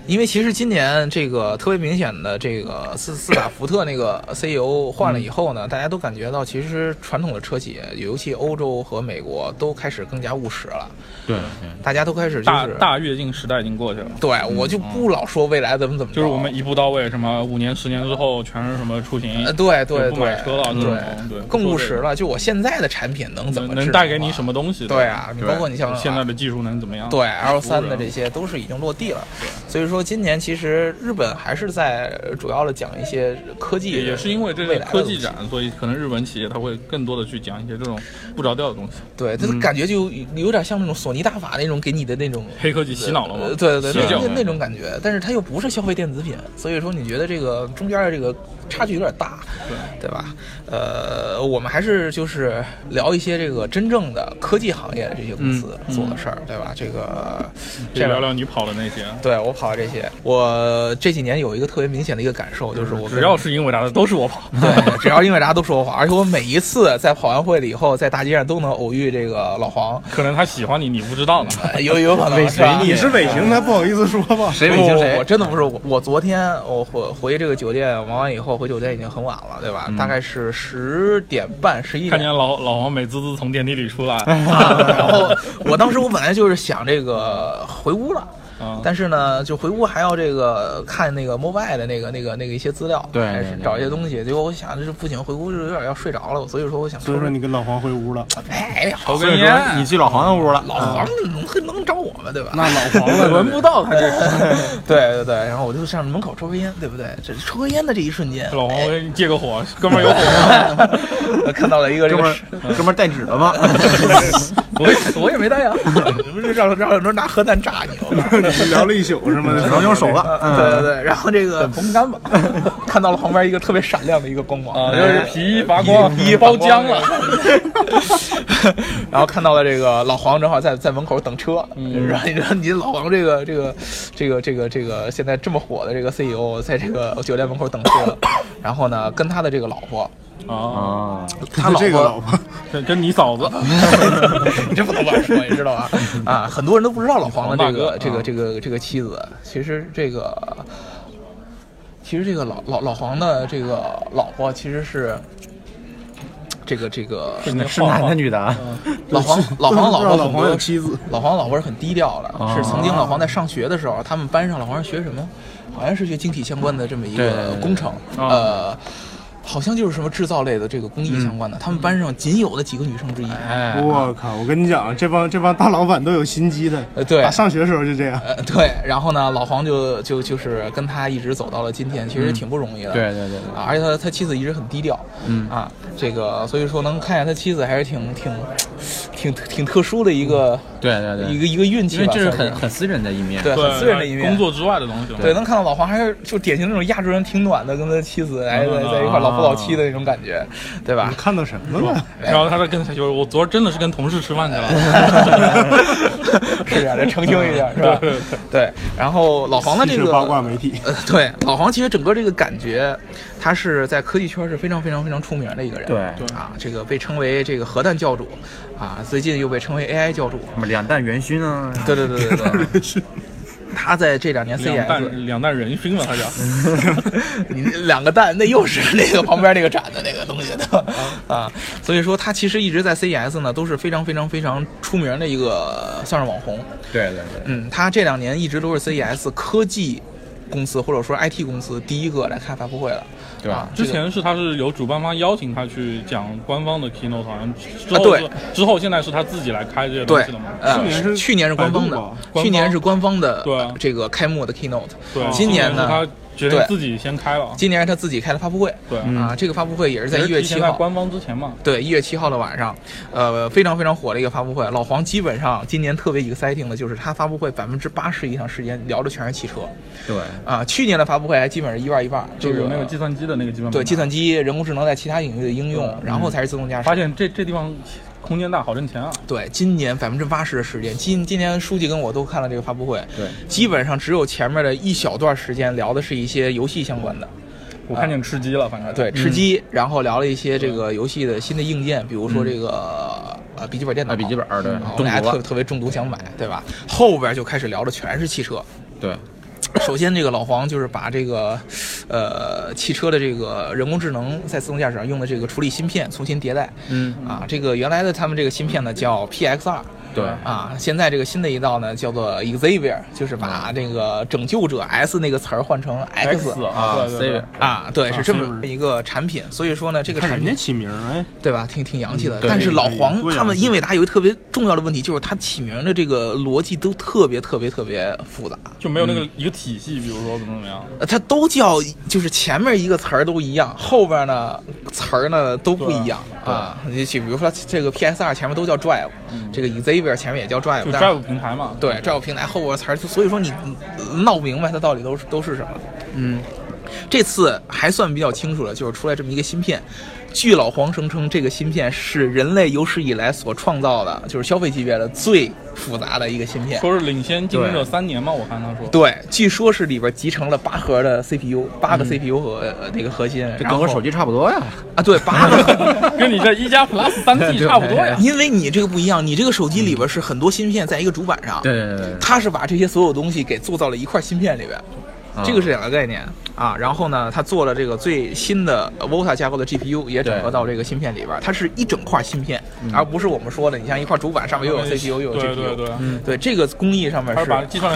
因为其实今年这个特别明显的这个斯斯塔福特那个 CEO 换了以后呢，大家都感觉到其实传统的车企，尤其欧洲和美国都开始更加务实了，对对。大家都开始就大是大跃进时代已经过去了。对我就不老说未来怎么怎么着，就是我们一步到位，什么五年、十年之后全是什么出行呃，对对不买对车了，对对，更务实了。就我现在的产品能怎么能带给你什么东西？对啊，你包括你像现在的技术能怎么样？对 L 三的这些都是已经落地了，所以说今年其实日本还是在主要的讲一些科技，也也是因为这未来科技展，所以可能日本企业它会更多的去讲一些这种不着调的东西。对，它的感觉就有点像那种索尼大法那种给你的那种黑科技洗脑了？对对对，那那那种感觉，但是它又不是消费电子品，所以说你觉得这个中间的这个差距有点大，对对吧？呃，我们还是就是聊一些这个真正的科技行业的这些公司做的事儿，对吧？这个这聊聊你跑的那些。对我跑的这些，我这几年有一个特别明显的一个感受，就是我只要是英伟达的都是我跑。对，只要英伟达都是我跑，而且我每一次在跑完会了以后，在大街上都能偶遇这个老黄，可能他喜欢你，你不知道呢。呃 有有可能 是吧你是尾行，他不好意思说吧？谁尾不行谁我？真的不是我，我昨天我回回这个酒店忙完以后，回酒店已经很晚了，对吧？大概是十点半、十一点。看见老老黄美滋滋从电梯里出来，啊 然后我当时我本来就是想这个回屋了。嗯但是呢，就回屋还要这个看那个 mobile 的那个那个那个一些资料，对找一些东西。结果我想，这不行，回屋就有点要睡着了，所以说我想所以说你跟老黄回屋了，哎，抽好，所以说根烟，你去老黄的屋了，老黄能能对吧？那老黄了，闻不到他这个。对对对，然后我就上门口抽根烟，对不对？这抽根烟的这一瞬间，老黄，我给你借个火，哥们儿有火吗？看到了一个这个哥们儿，哥们带纸了吗？我也我也没带呀，你不是让让人拿核弹炸你吗？聊了一宿是吗？只能用手了。对对嗯，对，然后这个风干吧。看到了旁边一个特别闪亮的一个光芒啊，就是皮衣发光，皮衣包浆了。然后看到了这个老黄正好在在门口等车，嗯然后你知道你老黄这个这个这个这个这个现在这么火的这个 CEO 在这个酒店门口等车，然后呢跟他的这个老婆，啊，啊，他老婆这个老婆，跟跟你嫂子，你这不能乱说，你知道吧？啊，很多人都不知道老黄的这个这个这个这个妻子，其实这个其实这个老老老黄的这个老婆其实是这个这个是男的女的啊？老黄老黄老婆老黄有妻子，老黄老婆是很低调的，哦是曾经老黄在上学的时候，他们班上老黄是学什么？好像是学晶体相关的这么一个工程，哦呃，好像就是什么制造类的这个工艺相关的。他们班上仅有的几个女生之一。哎，我靠！我跟你讲，这帮这帮大老板都有心机的，呃对打上学的时候就这样。呃，对，然后呢，老黄就就就是跟他一直走到了今天，其实挺不容易的。对对对对啊，而且他他妻子一直很低调，嗯啊，这个所以说能看见他妻子还是挺挺挺挺特殊的一个对对对，一个一个运气吧，因为这是很很私人的一面。对很私人的一面。工作之外的东西。对，能看到老黄还是就典型那种亚洲人，挺暖的，跟他妻子哎在在一块儿老夫老妻的那种感觉，对吧你？看到什么了？然后他在跟他说：“我昨儿真的是跟同事吃饭去了。是这样的，澄清一下，是吧？对。然后老黄的这个八卦媒体，呃，对，老黄其实整个这个感觉，他是在科技圈是非常非常非常出名的一个人。对啊，这个被称为这个核弹教主，啊，最近又被称为 AI 教主。什么两弹元勋啊？对对对对对。他在这两年两 CES，弹两弹人熏了，他叫。你两个蛋，那又是那个旁边那个展的那个东西的啊，所以说他其实一直在 CES 呢都是非常非常非常出名的一个算是网红。对对对，嗯，他这两年一直都是 CES 科技公司或者说 IT 公司第一个来开发布会了。对吧，之前是他是有主办方邀请他去讲官方的 keynote，好像之后啊对。之后现在是他自己来开这些东西了嘛？，呃去年是去年是官方的去年是官方的这个开幕的 keynote，对，今年呢？是他决定对自己先开了。今年是他自己开的发布会。对，啊，这个发布会也是在一月提七号，官方之前嘛。对，一月七号的晚上，呃，非常非常火的一个发布会。老黄基本上今年特别 exciting 的就是他发布会百分之八十以上时间聊的全是汽车对，啊。去年的发布会还基本是一半一半，这个就有那个计算机的那个基本对计算，机、人工智能在其他领域的应用，然后才是自动驾驶。发现这这地方空间大，好挣钱啊。对，今年百分之八十的时间，今今年书记跟我都看了这个发布会，对，基本上只有前面的一小段时间聊的是一些游戏相关的，我看见吃鸡了，反正。对，吃鸡，然后聊了一些这个游戏的新的硬件，比如说这个呃笔记本电脑，啊，笔记本儿对啊，我俩中毒了，特特别中毒想买，对吧？后边就开始聊的全是汽车。对，首先，这个老黄就是把这个，呃，汽车的这个人工智能在自动驾驶上用的这个处理芯片重新迭代。嗯，啊，这个原来的他们这个芯片呢叫 PXR。对啊，现在这个新的一道呢叫做 Xavier，就是把这个拯救者 S 那个词儿换成 X。啊，Xavier 啊，对，是这么一个产品，所以说呢，这个产品起名，哎，对吧，挺挺洋气的。但是老黄他们英伟达有一个特别重要的问题，就是他起名的这个逻辑都特别特别特别复杂。就没有那个一个体系，比如说怎么怎么样。呃，它都叫，就是前面一个词儿都一样，后边呢词儿呢都不一样啊。你就比如说这个 PS 二前面都叫 Drive，、这个 Xavier 前面也叫 Drive，就 Drive 平台嘛，对 Drive 平台后边词儿，所以说你你闹不明白它到底都是都是什么。嗯，这次还算比较清楚了，就是出来这么一个芯片。据老黄声称，这个芯片是人类有史以来所创造的，就是消费级别的最复杂的一个芯片。说是领先竞争者对三年嘛，我看他说。对，据说是里边集成了八核的 CPU，八个 CPU 和、呃那个核心，这跟我手机差不多呀。啊，对，八个。跟你这一加 Plus 三 T 差不多呀。因为你这个不一样，你这个手机里边是很多芯片在一个主板上，对对对对，它是把这些所有东西给做到了一块芯片里边。这个是两个概念。啊。然后呢，它做了这个最新的呃 Volta 架构的 GPU，也整合到这个芯片里边，它是一整块芯片，而不是我们说的，你像一块主板上面又有 CPU 又有 GPU，对对对，嗯对这个工艺上面是很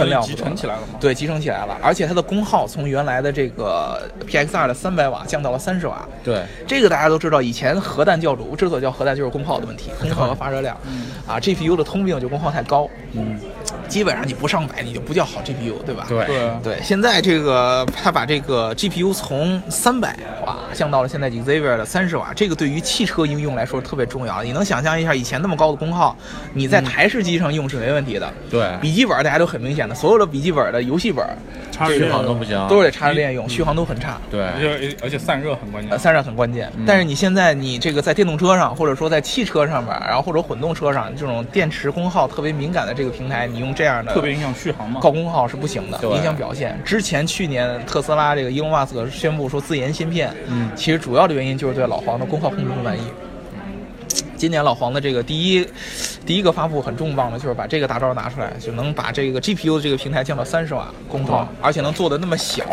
了不得的成起来了嘛？对，集成起来了，而且它的功耗从原来的这个 PXR 的三百瓦降到了三十瓦。对，这个大家都知道，以前核弹教主之所以叫核弹，就是功耗的问题，功耗和发热量。啊，GPU 的通病就功耗太高。嗯，基本上你不上百，你就不叫好 GPU，对吧？对对，对，现在这个它把这个 GPU 从三百瓦降到了现在 Xavier 的三十瓦，这个对于汽车应用来说特别重要。你能想象一下，以前那么高的功耗，你在台式机上用是没问题的。对笔记本大家都很明显的，所有的笔记本的游戏本插着续航都不行，都是得插着电用，续航都很差。对而且而且散热很关呃，键。散热很关键，但是你现在你这个在电动车上，或者说在汽车上面，然后或者混动车上，这种电池功耗特别敏感的这个平台，你用这样的特别影响续航嘛。高功耗是不行的，影响表现。之前去年特斯拉这个伊隆马斯克宣布说自研芯片，嗯其实主要的原因就是对老黄的功耗控制不满意。今年老黄的这个第一第一个发布很重磅的，就是把这个大招拿出来，就能把这个 GPU 的这个平台降到三十瓦功耗，而且能做的那么小。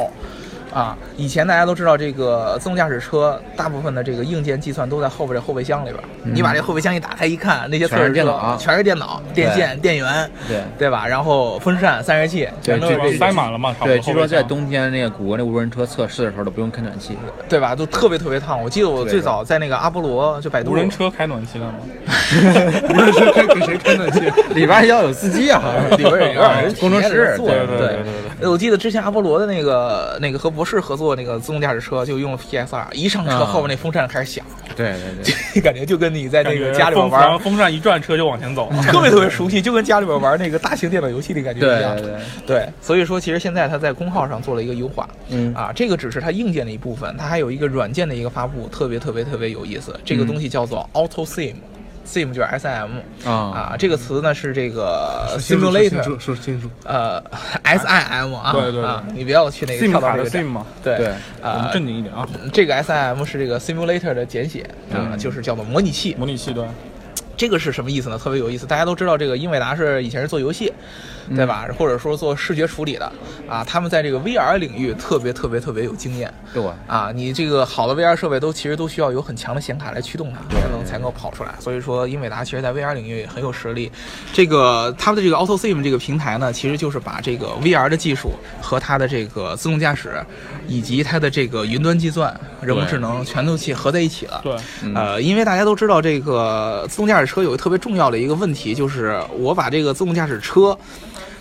啊，以前大家都知道，这个自动驾驶车大部分的这个硬件计算都在后边这后备箱里边。你把这后备箱一打开一看，那些测全是试电脑全是电脑、电线、电源，对对吧？然后风扇、散热器全都是对这这塞满了嘛，对，据说在冬天那个谷歌那无人车测试的时候都不用开暖气，对吧？都特别特别烫。我记得我最早在那个阿波罗，就百度无人车开暖气了吗？无人车开给谁开暖气？里边要有司机啊，里边有点人工程师，对对对对对我记得之前阿波罗的那个那个和博士合作那个自动驾驶车，就用 PSR，一上车啊后面那风扇开始响，对对对，感觉就跟你在那个家里边风然后玩，风扇一转，车就往前走。特别特别熟悉，就跟家里边玩那个大型电脑游戏的感觉一样。对对对，所以说其实现在它在功耗上做了一个优化，嗯啊，这个只是它硬件的一部分，它还有一个软件的一个发布，特别特别特别有意思。这个东西叫做 Auto Sim。Sim 就是 SIM 啊啊，这个词呢是这个 simulator，楚说清楚。呃，SIM 啊，对对对啊，你不要去那个到这个 SIM 嘛，对对呃我们，正经一点啊。这个 SIM 是这个 simulator 的简写啊，就是叫做模拟器。模拟器对，这个是什么意思呢？特别有意思。大家都知道，这个英伟达是以前是做游戏，对吧？或者说做视觉处理的啊，他们在这个 VR 领域特别特别特别有经验。对，啊，你这个好的 VR 设备都其实都需要有很强的显卡来驱动它，才能才能够跑出来。所以说，英伟达其实在 VR 领域很有实力。这个他们的这个 Auto Sim 这个平台呢，其实就是把这个 VR 的技术和它的这个自动驾驶，以及它的这个云端计算、人工智能全都去合在一起了。对，呃，因为大家都知道，这个自动驾驶车有一个特别重要的一个问题，就是我把这个自动驾驶车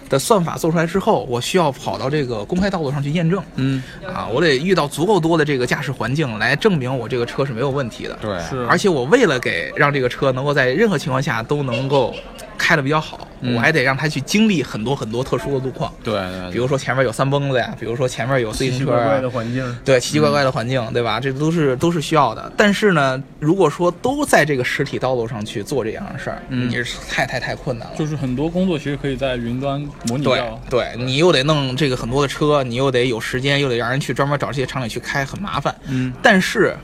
的算法做出来之后，我需要跑到这个公开道路上去验证。嗯，啊，我得遇到足够多的这个驾驶环境来证明我这个车是没有问题的。对，是而且我为了给让这个车能够在任何情况下都能够开的比较好，嗯我还得让他去经历很多很多特殊的路况，对对，比如说前面有三蹦子呀，比如说前面有自奇行车啊奇怪怪的环境，对奇奇怪怪的环境，对吧？这都是都是需要的。但是呢，如果说都在这个实体道路上去做这样的事儿，嗯也是太太太困难了。就是很多工作其实可以在云端模拟对掉。对，你又得弄这个很多的车，你又得有时间，又得让人去专门找这些厂里去开，很麻烦。嗯，但是。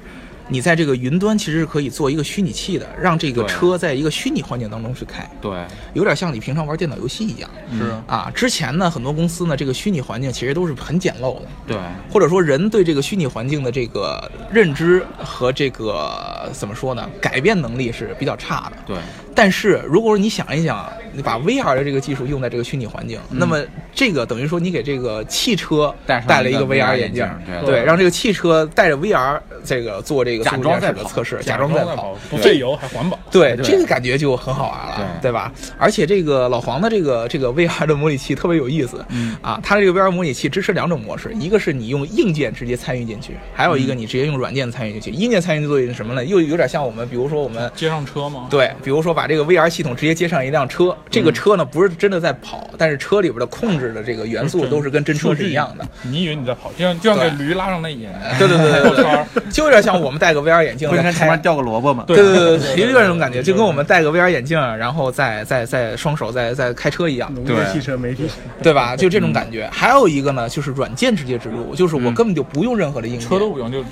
你在这个云端其实是可以做一个虚拟器的，让这个车在一个虚拟环境当中去开，对，有点像你平常玩电脑游戏一样。是。啊，之前呢，很多公司呢，这个虚拟环境其实都是很简陋的，对，或者说人对这个虚拟环境的这个认知和这个怎么说呢，改变能力是比较差的。对，但是如果说你想一想，你把 VR 的这个技术用在这个虚拟环境，那么这个等于说你给这个汽车嗯戴上戴了一个 VR 眼镜眼镜，对，对让这个汽车带着 VR 这个做这个假自动驾装在跑驶的测试，假假装在跑跑，，不费油还环保。对，对这个感觉就很好玩了，对对吧？而且这个老黄的这个这个 VR 的模拟器特别有意思，嗯啊，它这个 VR 模拟器支持两种模式，一个是你用硬件直接参与进去，还有一个你直接用软件参与进去。硬件参与作业是什么呢？又有点像我们，比如说我们。接上车吗？对，比如说把这个 VR 系统直接接上一辆车，这个车呢不是真的在跑，但是车里边的控制的这个元素都是跟真车是一样的。你以为你在跑，就像就像给驴拉上那眼，对对对对对就有点像我们戴个 VR 眼镜不应该前面掉个萝卜吗？对对对对，有点这种感觉，就跟我们戴个 VR 眼镜，然后再再再双手再再开车一样，农业汽车媒体，对吧？就这种感觉。还有一个呢，就是软件直接植入，就是我根本就不用任何的硬件，车都不用，就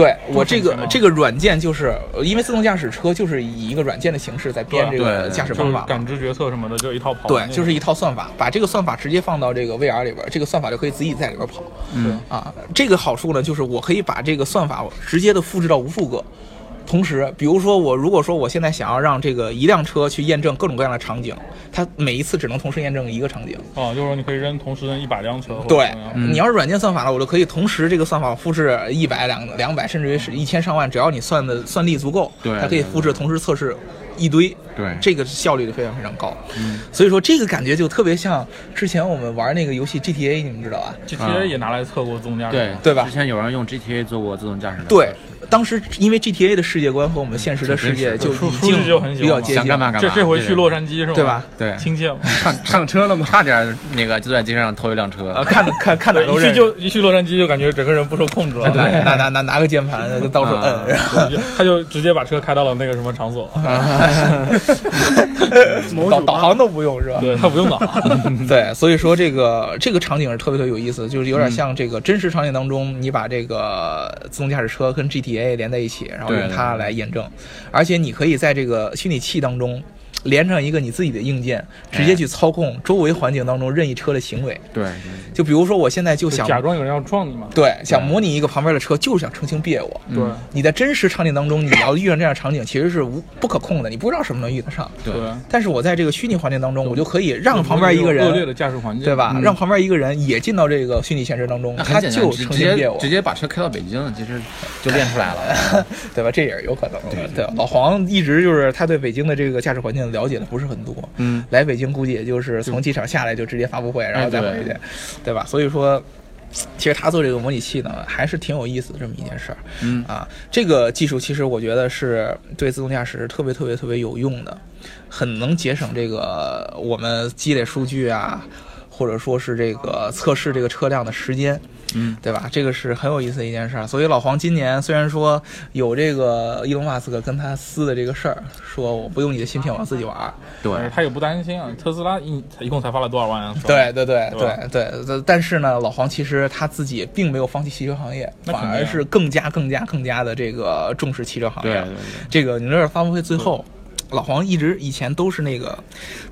对我这个这个软件就是呃因为自动驾驶车就是以一个软件的形式在编这个驾驶方法嘛。感知决策什么的，就一套跑。对，就是一套算法，把这个算法直接放到这个 VR 里边，这个算法就可以自己在里边跑。嗯啊，这个好处呢，就是我可以把这个算法直接的复制到无数个。同时，比如说我如果说我现在想要让这个一辆车去验证各种各样的场景，它每一次只能同时验证一个场景。哦，就是说你可以扔同时扔一百辆车。对你要是软件算法了，我就可以同时这个算法复制一百、两两百，甚至于是一千上万，只要你算的算力足够，对它可以复制同时测试一堆。对这个效率就非常非常高。所以说这个感觉就特别像之前我们玩那个游戏 GTA，你们知道吧？GTA 也拿来测过自动驾驶。对对吧之前有人用 GTA 做过自动驾驶的，对，当时因为 GTA 的世界观和我们现实的世界就已书经就很比较接近想干嘛干嘛。这这回去洛杉矶是吗？对吧？对亲切吗。上上 车了吗？差点那个就在街上偷一辆车啊，。看着看看哪儿都一去。就一去洛杉矶就感觉整个人不受控制了。拿拿拿拿拿个键盘就到处摁，啊然后他就直接把车开到了那个什么场所，导导航都不用是吧？对他不用导航，对，所以说这个这个场景是特别特别有意思，就是有点像这个真实场景当中，你把这个自动驾驶车跟 GTA 连在一起，然后用它来验证，而且你可以在这个虚拟器当中。连上一个你自己的硬件，直接去操控周围环境当中任意车的行为。对，就比如说，我现在就想假装有人要撞你嘛。对想模拟一个旁边的车，就是想澄清别我。对你在真实场景当中，你要遇上这样场景，其实是无不可控的，你不知道什么能遇得上。对对，但是我在这个虚拟环境当中，我就可以让旁边一个人恶劣的驾驶环境，对吧？嗯让旁边一个人也进到这个虚拟现实当中，他就直直接成心别我，直接把车开到北京，其实就练出来了。对吧？这也是有可能的。对，老黄一直就是他对北京的这个驾驶环境了解的不是很多，嗯，来北京估计也就是从机场下来就直接发布会，然后再回去，对吧？所以说。其实他做这个模拟器呢，还是挺有意思的这么一件事儿。嗯啊，这个技术其实我觉得是对自动驾驶特别特别特别有用的，很能节省这个我们积累数据啊，或者说是这个测试这个车辆的时间。嗯，对吧？这个是很有意思的一件事儿。所以老黄今年虽然说有这个伊隆马斯克跟他撕的这个事儿，说我不用你的芯片，我要自己玩儿。对，哎他也不担心啊。特斯拉一一共才发了多少万啊？对对对对对但是呢，老黄其实他自己并没有放弃汽车行业，反而是更加更加更加的这个重视汽车行业。对对对这个你知道发布会最后。老黄一直以前都是那个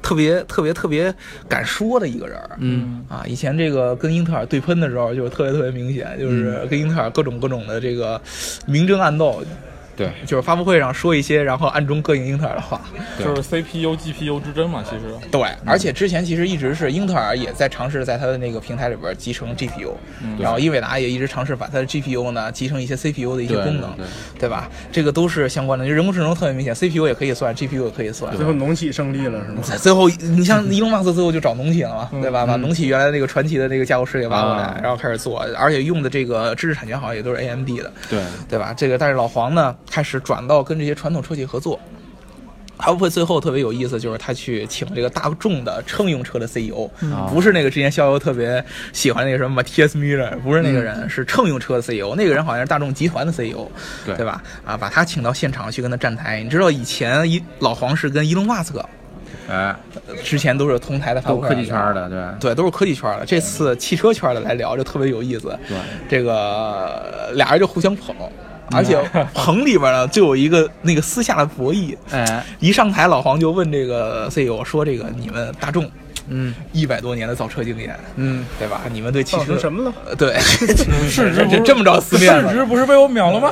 特别特别特别敢说的一个人，嗯。啊，以前这个跟英特尔对喷的时候，就是特别特别明显，就是跟英特尔各种各种的这个明争暗斗，对就是发布会上说一些，然后暗中膈应英特尔的话。就是 CPU、GPU 之争嘛，其实。对，而且之前其实一直是英特尔也在尝试在它的那个平台里边集成 GPU，、然后英伟达也一直尝试把它的 GPU 呢集成一些 CPU 的一些功能，对对吧？这个都是相关的，就人工智能特别明显，CPU 也可以算，GPU 也可以算。最后农企胜利了是吗？最后，你像伊隆马斯克最后就找农企了嘛，对吧？把农企原来那个传奇的那个架构师给挖过来，啊然后开始做，而且用的这个知识产权好像也都是 AMD 的，对，对吧？这个但是老黄呢，开始转到跟这些传统车企合作。发布会最后特别有意思，就是他去请这个大众的乘用车的 CEO，、不是那个之前逍遥特别喜欢那个什么 Matthias Müller，不是那个人，是乘用车的 CEO，那个人好像是大众集团的 CEO，对对吧？啊，把他请到现场去跟他站台。你知道以前一老黄是跟伊隆马斯克哎，之前都是同台的发布会，都科技圈的，对，对，都是科技圈的。这次汽车圈的来聊就特别有意思。对，这个俩人就互相捧，而且 棚里边呢就有一个那个私下的博弈。哎，一上台，老黄就问这个 CEO 说：“这个你们大众嗯一百多年的造车经验，嗯，对吧？你们对汽车什么了？呃对，市值不是这这么着市。值不是被我秒了吗？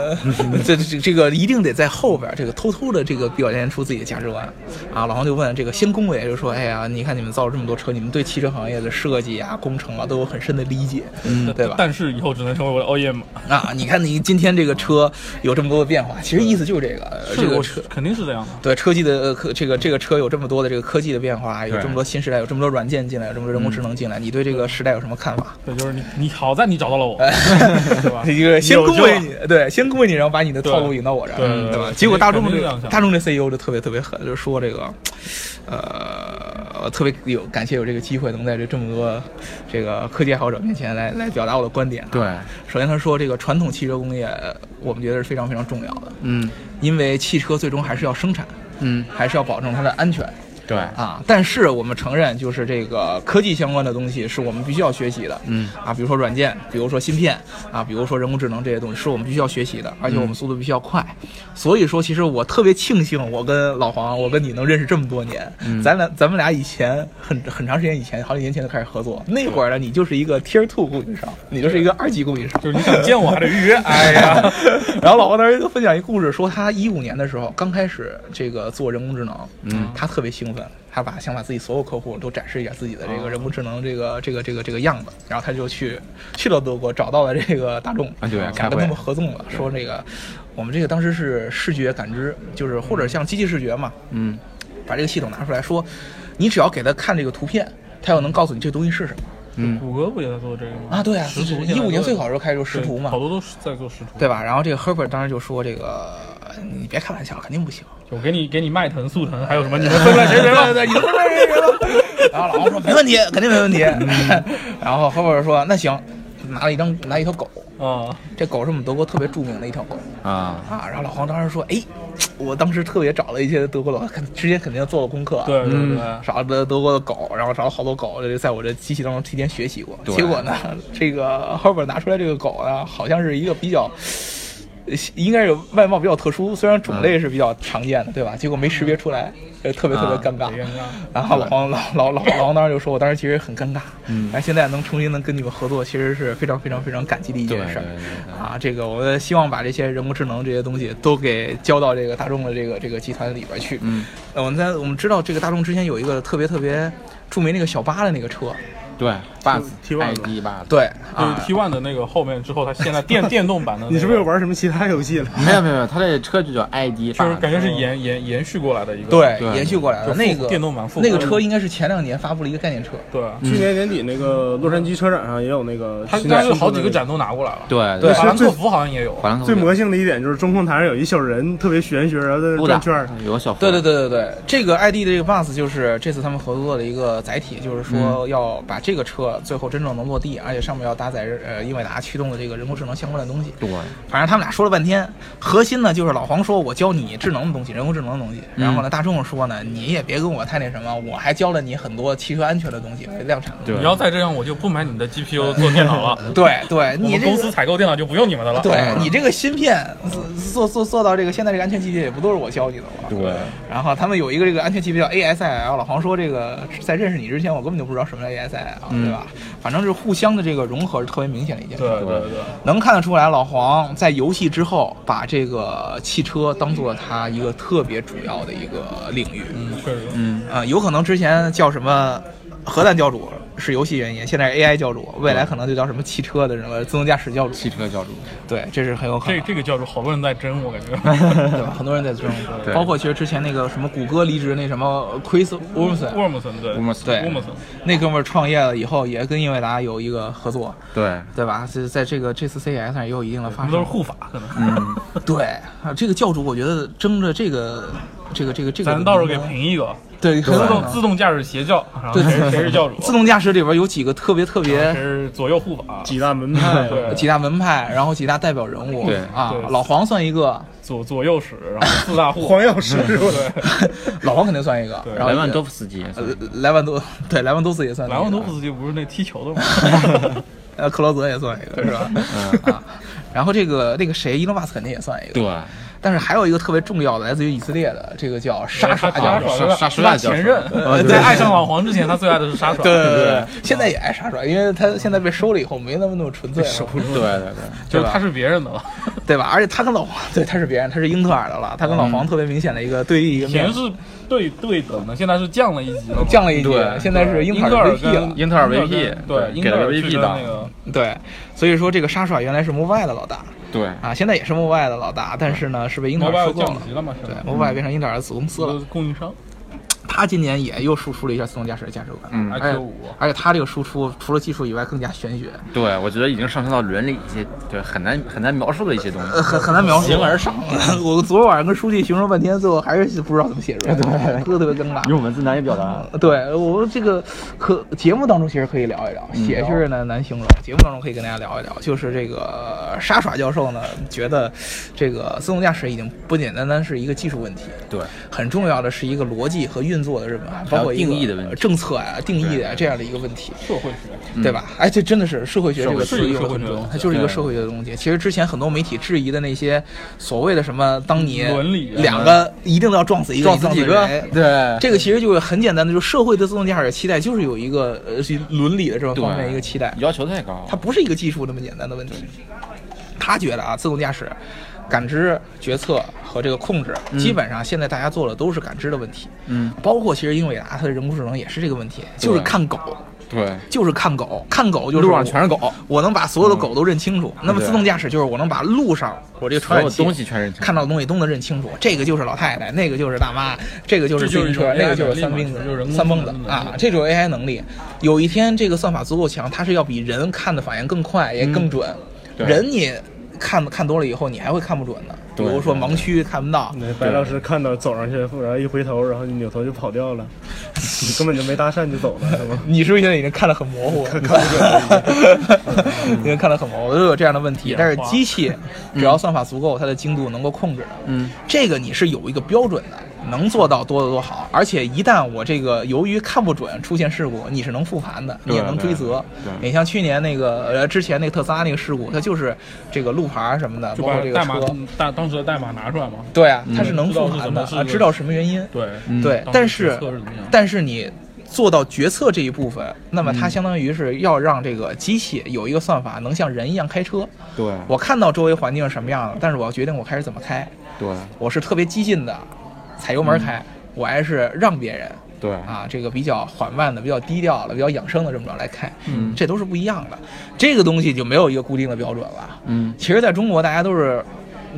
这这这个一定得在后边，这个偷偷的这个表现出自己的价值观啊！老黄就问这个先恭维，就说：“哎呀，你看你们造了这么多车，你们对汽车行业的设计啊、工程啊都有很深的理解，嗯，对吧？但是以后只能成为我的 OEM。啊，你看你今天这个车有这么多的变化，其实意思就是这个，呃这个车。”肯定是这样的。对车技的呃科这个这个车有这么多的这个科技的变化，有这么多新时代，有这么多软件进来，有这么多人工智能进来，你对这个时代有什么看法？对，就是你，你好在你找到了我，对吧？一个先恭维你，对，先恭维你，然后把你的套路引到我这儿，对吧？结果大众大众这 CEO 就特别特别狠，就是说这个，呃，特别有感谢有这个机会能在这这么多这个科技爱好者面前来来表达我的观点。对，首先他说这个传统汽车工业，我们觉得是非常非常重要的，嗯因为汽车最终还是要生产，嗯，还是要保证它的安全。对。啊，但是我们承认，就是这个科技相关的东西是我们必须要学习的，嗯。啊，比如说软件，比如说芯片啊，比如说人工智能这些东西是我们必须要学习的，而且我们速度必须要快。所以说，其实我特别庆幸，我跟老黄，我跟你能认识这么多年，咱俩咱们俩以前很很长时间以前，好几年前就开始合作，那会儿呢，你就是一个 Tier Two 供应商，你就是一个二级供应商。就是你想见我还得预约。哎呀，然后老黄当时就分享一故事，说他一五年的时候刚开始这个做人工智能，嗯。他特别兴奋，他把想把自己所有客户都展示一下自己的这个人工智能这个这个这个这个样子，然后他就去去了德国，找到了这个大众，啊对想跟他们合纵了，说这个我们这个当时是视觉感知，就是或者像机器视觉嘛，嗯把这个系统拿出来说，你只要给他看这个图片，他就能告诉你这东西是什么嗯谷歌不也在做这个吗？啊？对啊，识图一五年最好好的时候开始做识图嘛好，多都是在做识图。对吧？然后这个 Herbert 当时就说这个你别开玩笑，肯定不行。我给你给你迈腾、速腾，还有什么？你 们分出来谁谁了？对对，你都分出来谁谁了？然后老王说没问题，肯定没问题。然后 Herbert 说那行，拿了一张拿一条狗，啊，这狗是我们德国特别著名的一条狗啊啊。然后老黄当时说，哎，我当时特别找了一些德国的，肯之前肯定做了功课，对对对，找了德国的狗，然后找了好多狗，在我这机器当中提前学习过。结果呢，这个 Herbert 拿出来这个狗呢，好像是一个比较。呃应该是外貌比较特殊，虽然种类是比较常见的，对吧？结果没识别出来，呃，特别特别尴尬。然后老黄老老老老黄当时就说，我当时其实很尴尬，嗯但现在能重新能跟你们合作，其实是非常非常非常感激的一件事儿啊。这个我们希望把这些人工智能这些东西都给交到这个大众的这个这个集团里边去。嗯，呃，我们在我们知道这个大众之前有一个特别特别著名那个小巴的那个车，对，Buzz T1 ID Buzz，对就是啊，T One 的那个后面之后，它现在电 电动版的那个，你是不是又玩什么其他游戏了？没有没有没有，它这车就叫 ID，就是感觉是延延延续过来的一个？对对延续过来的就那个电动版复那个车应该是前两年发布了一个概念车，对，去年年底那个洛杉矶车展上也有那个它新的，但是好几个展都拿过来了。对对法兰克福好像也有。最魔性的一点就是中控台上有一小人，特别玄学，然后在转圈儿。有个小对对对对对，这个 ID 的这个 bus 就是这次他们合作的一个载体，就是说要把这个车最后真正能落地，而且上面要搭载呃英伟达驱动的这个人工智能相关的东西。对，反正他们俩说了半天，核心呢就是老黄说我教你智能的东西，人工智能的东西，然后呢大众说呢你也别跟我太那什么，我还教了你很多汽车安全的东西，量产的东西。对你要再这样，我就不买你们的 GPU 做电脑了。对 对，你们公你这个司采购电脑就不用你们的了。对你这个芯片做做做到这个现在这个安全级别也不都是我教你的吗？对然后他们有一个这个安全级别叫 ASIL，老黄说这个在认识你之前我根本就不知道什么叫 ASIL，、嗯对吧？反正是互相的这个融合是特别明显的一件事。对对对，能看得出来，老黄在游戏之后把这个汽车当做他一个特别主要的一个领域。嗯，确实。嗯，啊、有可能之前叫什么核弹教主是游戏原因，现在是 AI 教主，未来可能就叫什么汽车的什么自动驾驶教主。汽车教主，对，这是很有可能。这这个教主好多人在争，我感觉。对吧？很多人在争，对包括其实之前那个什么谷歌离职那什么 Chris 森，那哥们儿创业了以后，也跟英伟达有一个合作，对，对吧？是在这个这次 CES 上也有一定的发生。都是护法，可能。嗯，对啊，这个教主我觉得争着这个这个这个这个，咱到时候给评一个对，可能自动驾驶邪教，然后对谁是谁是教主，自动驾驶里边有几个特别特谁别是左右护法，几大门派，对。几大门派，然后几大代表人物对啊，老黄算一个，左左右使，然后四大护 黄药师是吧？老黄肯定算一个，对。然后莱万多夫斯基呃，莱万多对莱万多夫斯基也算那个，莱万多夫斯基不是那踢球的吗？呃克劳泽也算一个是吧？嗯，啊，然后这个那个谁伊隆马斯肯定也算一个，对，但是还有一个特别重要的，来自于以色列的，这个叫沙耍他教授。沙耍前任在爱上老黄之前，他最爱的是沙耍。对对对对，现在也爱沙耍，因为他现在被收了以后，没那么那么纯粹了，对对对，就是他是别人的了。对吧？而且他跟老黄，对，他是别人，他是英特尔的了，他跟老黄特别明显的一个对立以前，是对对等的，现在是降了一级了。降了一级对，现在是英英特尔 VP 了，英特尔 VP 对，给了英特尔 VP 去跟档那个对，所以说这个沙耍原来是 Mobile 的老大对，啊，现在也是 Mobile 的老大，但是呢是被英特尔收购了？对在，Mobile 变成英特尔的子公司了供应商。他今年也又输出了一下自动驾驶的价值观，嗯而且 IQ 五而且他这个输出除了技术以外更加玄学，对，我觉得已经上升到伦理一些，对，很难很难描述的一些东西。呃，很很难描述。形而上，我昨晚上跟书记形容半天，最后还是不知道怎么写出来，对，特别特别尴尬。用文字难以表达。对我们这个可节目当中其实可以聊一聊，嗯写是难难形容。节目当中可以跟大家聊一聊，就是这个沙耍教授呢，觉得这个自动驾驶已经不简单单是一个技术问题，对，很重要的是一个逻辑和运做的日本，包括定义的问题。呃政策啊、定义啊这样的一个问题，社会学，对吧？哎，这真的是社会学这个社会词用很是一个社会学的东，西准它就是一个社会学的东西。其实之前很多媒体质疑的那些所谓的什么，当你伦理啊。两个一定要撞死一个，撞死几个？人？对，这个其实就是很简单的，就是社会对自动驾驶期待就是有一个呃是伦理的这种方面一个期待，要求太高，它不是一个技术那么简单的问题。他觉得啊，自动驾驶、感知、决策和这个控制，基本上现在大家做的都是感知的问题。嗯，包括其实英伟达它的人工智能也是这个问题，就是看狗，对，就是看狗，看狗就是路上全是狗，我能把所有的狗都认清楚。那么自动驾驶就是我能把路上我这个传感器东西全认清楚看到的东西都能认清楚。这个就是老太太，那个就是大妈，这个就是自行车，那个就是三蹦子就是人三蹦子啊这种 AI 能力。有一天这个算法足够强，它是要比人看的反应更快也更准。对人你看看多了以后，你还会看不准的。比如说盲区看不到，那白老师看到走上去，然后一回头，然后你扭头就跑掉了，你根本就没搭讪就走了，是吗？你是不是现在已经看得很模糊了？看不准 已经看得很模糊，都有这样的问题。但是机器只要算法足够，它的精度能够控制的，嗯，这个你是有一个标准的，能做到多得多好。而且一旦我这个由于看不准出现事故，你是能复盘的，你也能追责。对你像去年那个呃之前那个特斯拉那个事故，它就是这个路牌什么的，就包括这个把代码车，大当时的代码拿出来嘛。对啊，它是能复盘的啊，什么是知道什么原因。对对，但是但是你做到决策这一部分，那么嗯它相当于是要让这个机器有一个算法能像人一样开车。对我看到周围环境是什么样的，但是我要决定我开始怎么开。对我是特别激进的，踩油门开，我还是让别人对啊，这个比较缓慢的、比较低调的、比较养生的这么着来开，嗯这都是不一样的。这个东西就没有一个固定的标准了。嗯，其实在中国，大家都是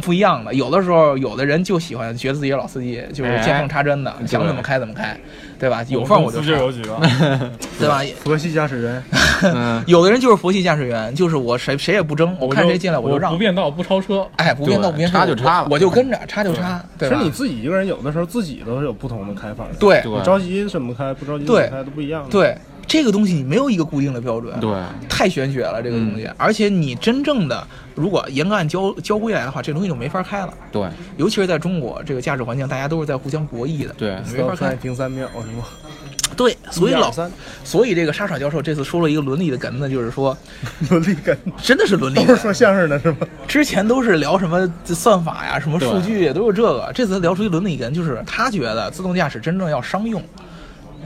不一样的。有的时候，有的人就喜欢觉得自己是老司机，就是见缝插针的，想怎么开怎么开，对吧？有缝我就插，就有几个，对吧？佛系驾驶员，嗯，有的人就是佛系驾驶员，就是我谁谁也不争，我看谁进来我就让不。变道不超车。哎，不变道不变插就插了我我就跟着插就插，对其实？你自己一个人有的时候自己都是有不同的开法的，对对你着急怎么开，不着急怎么开都不一样的。对，这个东西你没有一个固定的标准，对太玄学了这个东西。而且你真正的如果严格按交交规来的话，这东西就没法开了。对尤其是在中国这个驾驶环境，大家都是在互相博弈的，对没法开。停三秒是吗？对，所以老三，所以这个沙场教授这次说了一个伦理的梗子，就是说，伦理梗，真的是伦理都是说相声的是吗？之前都是聊什么算法呀、什么数据呀，都是这个。这次聊出一伦理梗，就是他觉得自动驾驶真正要商用，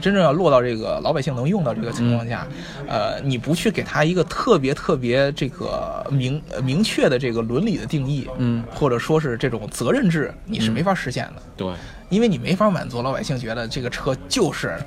真正要落到这个老百姓能用到这个情况下，呃，你不去给他一个特别特别这个明呃明确的这个伦理的定义，嗯，或者说是这种责任制，你是没法实现的，对。因为你没法满足老百姓觉得这个车就是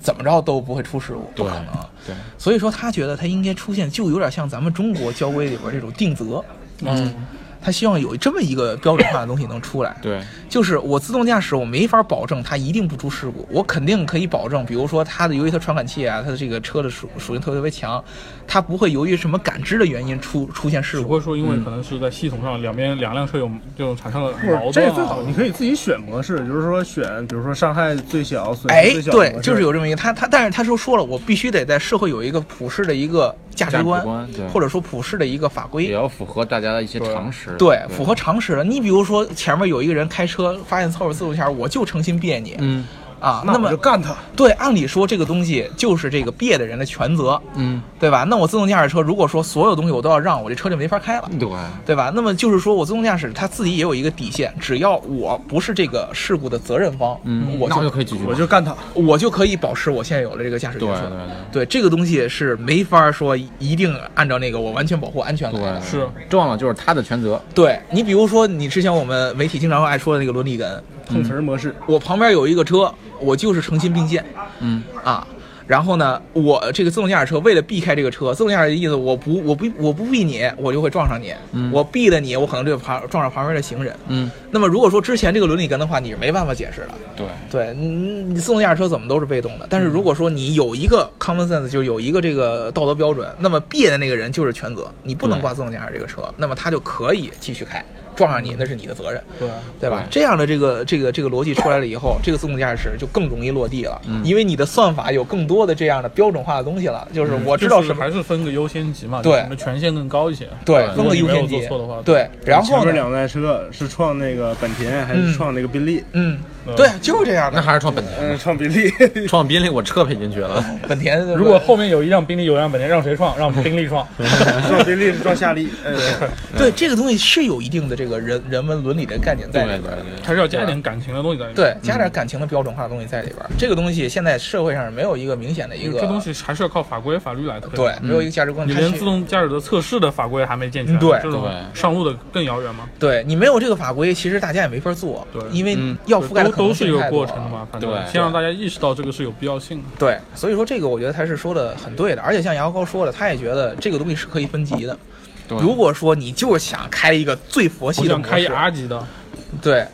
怎么着都不会出事故，不可能。对，所以说，他觉得他应该出现，就有点像咱们中国交规里边这种定责，嗯，他希望有这么一个标准化的东西能出来。对就是我自动驾驶，我没法保证它一定不出事故，我肯定可以保证，比如说它的由于它传感器啊，它的这个车的属属性特别特别强，它不会由于什么感知的原因出出现事故只会。说因为可能是在系统上两边两辆车有这种产生了矛，盾啊这最好，你可以自己选模式，就是说选，比如说伤害最小、损哎失最，小对模，式就是有这么一个他他，但是他说说了，我必须得在社会有一个普世的一个价值观，值观或者说普世的一个法规也，要符合大家的一些常识，对，符合常识的。你比如说前面有一个人开车，发现后边自动驾驶，我就诚心别你，嗯。啊，那那么我就干他。对，按理说这个东西就是这个别的人的全责，嗯，对吧？那我自动驾驶车如果说所有东西我都要让，我这车就没法开了。对对吧？那么就是说我自动驾驶它自己也有一个底线，只要我不是这个事故的责任方，嗯，我就那就可以继续我就干他。我就可以保持我现在有的这个驾驶对角色。对对对这个东西是没法说一定按照那个我完全保护安全来的。对，是撞了就是他的全责，对你比如说你之前我们媒体经常爱说的那个伦理梗，碰瓷儿模式，我旁边有一个车，我就是诚心并线嗯啊。然后呢，我这个自动驾驶车为了避开这个车，自动驾驶的意思，我不我不我不避你，我就会撞上你。嗯我避了你，我可能就旁撞上旁边的行人。嗯，那么如果说之前这个伦理跟的话，你是没办法解释的。对对你，你自动驾驶车怎么都是被动的。但是如果说你有一个 common sense，就是有一个这个道德标准，那么别的那个人就是全责，你不能挂自动驾驶这个车，那么他就可以继续开，撞上你那是你的责任，对，对吧？这样的这个这个这个逻辑出来了以后，这个自动驾驶就更容易落地了，嗯因为你的算法有更多的这样的标准化的东西了，就是我知道什么。就是还是分个优先级嘛，对什么权限更高一些。对，分个优先级错的话，，对，然后呢？前面两台车是创那个本田还是嗯撞那个宾利？嗯，对，就是这样那。还是创本田。嗯，创宾利，创宾利，我车赔进去了。本田如果后面有一辆宾利，有一辆本田，让谁创？让宾利创。撞宾利是撞夏利，嗯，对这个东西是有一定的这个人人文伦理的概念在里边还是要加一点感情的东西在里边。对，加点感情的标准化的东西在里边儿。这个东西现在社会上没有一个明显的一个这东西还是要靠法规法律来推。对，没有一个价值观。你连自动驾驶的测试的法规还没健全，对这种对上路的更遥远吗。对你没有这个法规，其实大家也没法做。对因为嗯要覆盖都都是有能性太多了过程的嘛，反正对先让大家意识到这个是有必要性的。对，所以说这个我觉得他是说的很对的，而且像杨高说的，他也觉得这个东西是可以分级的。如果说你就是想开一个最佛系的想开，R 级的，对，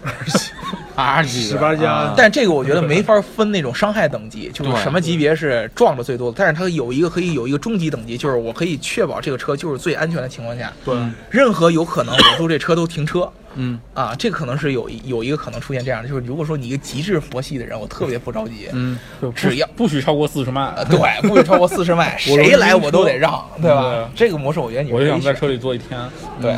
R 级十八加。但这个我觉得没法分那种伤害等级，就是什么级别是撞的最多的，但是它有一个可以有一个终极等级，就是我可以确保这个车就是最安全的情况下，对，任何有可能我都这车都停车。嗯啊，这个可能是有一有一个可能出现这样的，就是如果说你一个极致佛系的人，我特别不着急，嗯，只要不许超过四十迈呃，，对，不许超过四十迈，谁来我都得让，对吧对？这个模式我觉得你我就想在车里坐一天。对，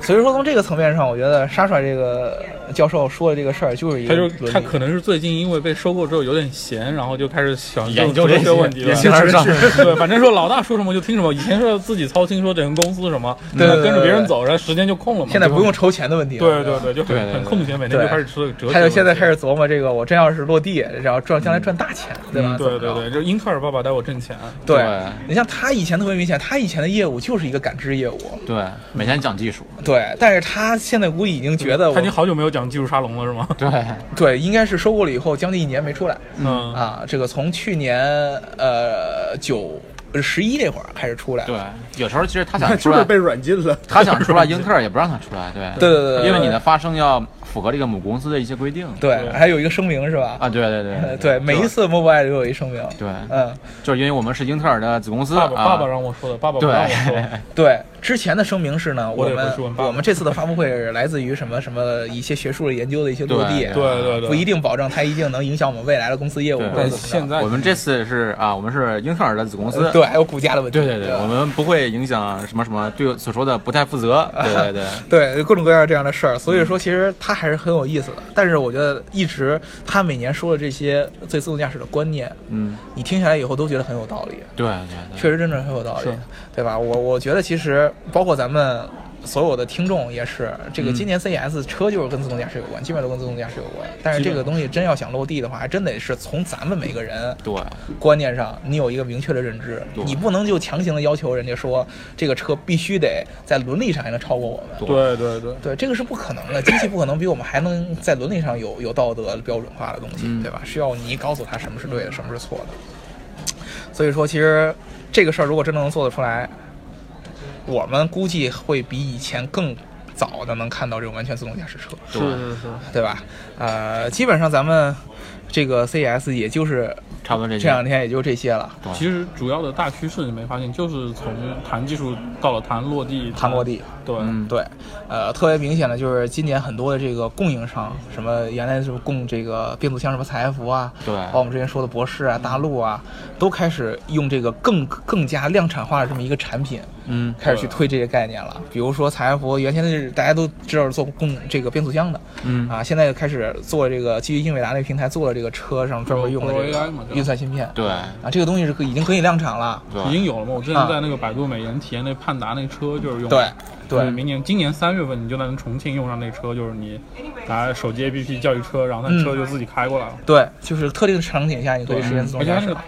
所以说从这个层面上，我觉得沙帅这个教授说的这个事儿就是一个他就他可能是最近因为被收购之后有点闲，然后就开始想研究这些问题了。对，反正说老大说什么就听什么。以前是自己操心说整个公司什么，对对对跟着别人走，然后时间就空了嘛。现在不用筹钱的问题了，对对对，就很对对对很空闲，每天就开始吃。他就现在开始琢磨这个，我真要是落地，然后赚将来赚大钱，对吧？对对对，就英特尔爸爸带我挣钱。对对你像他以前特别明显，他以前的业务就是一个感知业务，对，每天讲技术。对，但是他现在估计已经觉得我他已经好久没有讲技术沙龙了，是吗？对，对，应该是收购了以后将近一年没出来。嗯，啊，这个从去年呃九十一那会儿开始出来，对，有时候其实他想 出来，是不是被软禁了？他想出来，英特尔也不让他出来，对，对对对对因为你的发声要符合这个母公司的一些规定。对，还有一个声明是吧？啊，对对对呃 对，每一次 Mobile 都有一声明，对，嗯，就是因为我们是英特尔的子公司啊，爸爸爸爸让我说的，爸爸不让我说。对，对，之前的声明是呢，我们我们这次的发布会是来自于什么什么一些学术的研究的一些落地，对对对对，不一定保证它一定能影响我们未来的公司业务对或者怎么着。现在我们这次是啊，我们是英特尔的子公司。对还有股价的问题，对对对，我们不会影响什么什么，对所说的不太负责。对对对，对各种各样这样的事儿，所以说其实它还是很有意思的。但是我觉得一直他每年说的这些对自动驾驶的观念，嗯，你听下来以后都觉得很有道理，对对对，确实真的很有道理，对吧？我我觉得其实包括咱们。所有的听众也是，这个嗯今年 CES 车就是跟自动驾驶有关，基本上都跟自动驾驶有关。但是这个东西真要想落地的话，还真得是从咱们每个人对观念上，你有一个明确的认知，你不能就强行的要求人家说这个车必须得在伦理上还能超过我们。对对对，对，这个是不可能的，机器不可能比我们还能在伦理上有有道德标准化的东西，嗯对吧？需要你告诉他什么是对的，什么是错的。所以说，其实这个事儿如果真的能做得出来，我们估计会比以前更早的能看到这种完全自动驾驶车，是。是是，对。吧？呃，基本上咱们这个 CES 也就是差不多这这两天也就这些了，对。其实主要的大趋势你没发现，就是从谈技术到了谈落地，谈落地。对，嗯，对，呃，特别明显的就是今年很多的这个供应商，什么原来是供这个变速箱，什么采埃孚啊，对。包括我们之前说的博士啊、大陆啊，都开始用这个更更加量产化的这么一个产品，嗯，开始去推这些概念了。比如说采埃孚，原先是大家都知道是做供这个变速箱的，嗯啊，现在就开始做这个基于英伟达那个平台做了这个车上专门用的这 AI 个嘛对吧运算芯片，对啊，这个东西是可已经可以量产了。已经有了嘛。我之啊前在那个百度美颜体验那盼达那车就是用对对明年今年三月份你就能重庆用上那车，就是你拿手机 APP 叫一车，然后嗯那车就自己开过来了。对，就是特定场景下你可以实现自动驾驶而且那个。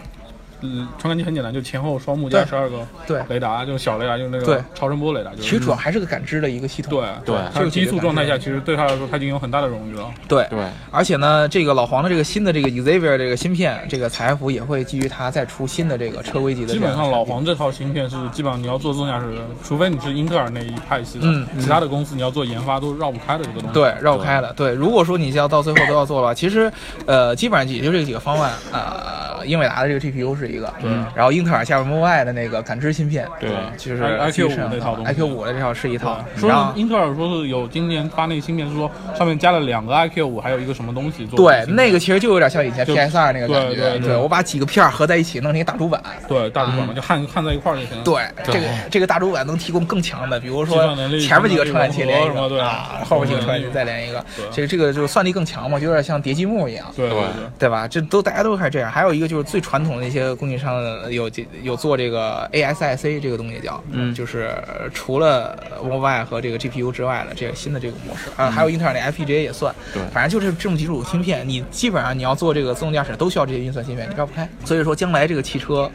嗯，传感器很简单，就前后双目加对十二个对雷达，就小雷达，就是那对个超声波雷达，就是其实主要还是个感知的一个系统。对对它就是低速状态下，其实对他来说，他已经有很大的荣誉了。对对而且呢，这个老黄的这个新的这个 Xavier 这个芯片，这个采埃孚也会基于它再出新的这个车规级的基。本上老黄这套芯片是基本上你要做自动驾驶，除非你是英特尔那一派系的，嗯其他的公司你要做研发都绕不开的这个东西。对绕不开的。对，如果说你要到最后都要做了，其实呃，基本上也就这几个方案。呃，英伟达的这个 GPU 是是一个，嗯然后英特尔下面 Mobileye 的那个感知芯片，对。就是 I- IQ 五那套东西。IQ 五的这套是一套，说然后英特尔说是有今年发那个芯片，是说上面加了两个 iQ 五，还有一个什么东西做对那个其实就有点像以前 PS 二那个感觉，对对对。我把几个片儿合在一起弄成一大主板。对大主板嘛，就焊焊在一块儿就行了。对，这个这个大主板能提供更强的，比如说前面几个传感器连一个啊，后面几个传感器再连一个。对，这个这个就算力更强嘛，就有点像叠积木一样。对对对。对吧？这都大家都开始这样。还有一个就是最传统的一些供应商有有做这个 ASIC 这个东西叫，嗯，就是除了 Mobile 和这个 GPU 之外的这个新的这个模式啊，还有英特尔的 FPGA 也算。对反正就是这种几种芯片，你基本上你要做这个自动驾驶都需要这些运算芯片，你绕不开。所以说将来这个汽车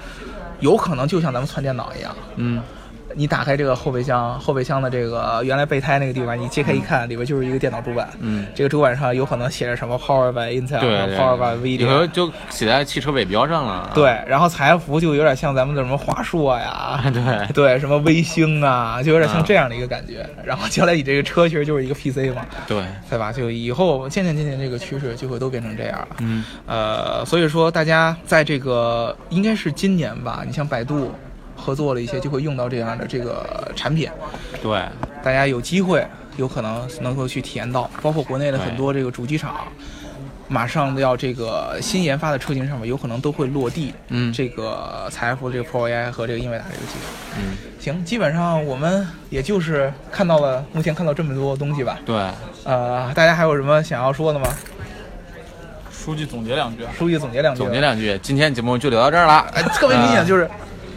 有可能就像咱们串电脑一样，嗯，你打开这个后备箱，后备箱的这个原来备胎那个地方，你揭开一看，里边就是一个电脑主板。嗯，这个主板上有可能写着什么 Power by Intel、Power by 以后 NVIDIA。就写在汽车尾标上了。对，然后财富就有点像咱们的什么华硕呀，对对，什么微星啊，就有点像这样的一个感觉。然后将来你这个车其实就是一个 PC 嘛，对，对吧？就以后渐渐渐渐这个趋势就会都变成这样了。嗯，呃，所以说大家在这个应该是今年吧，你像百度合作了一些，就会用到这样的这个产品。对，大家有机会有可能能够去体验到，包括国内的很多这个主机厂，马上要这个新研发的车型上面有可能都会落地，嗯这个财富这个 Pro AI 和这个英伟达这个技术。嗯，行，基本上我们也就是看到了目前看到这么多东西吧。对，呃，大家还有什么想要说的吗？书记总结两句啊。书记总结两句。总结两句，今天节目就聊到这儿了。哎，特别明显就是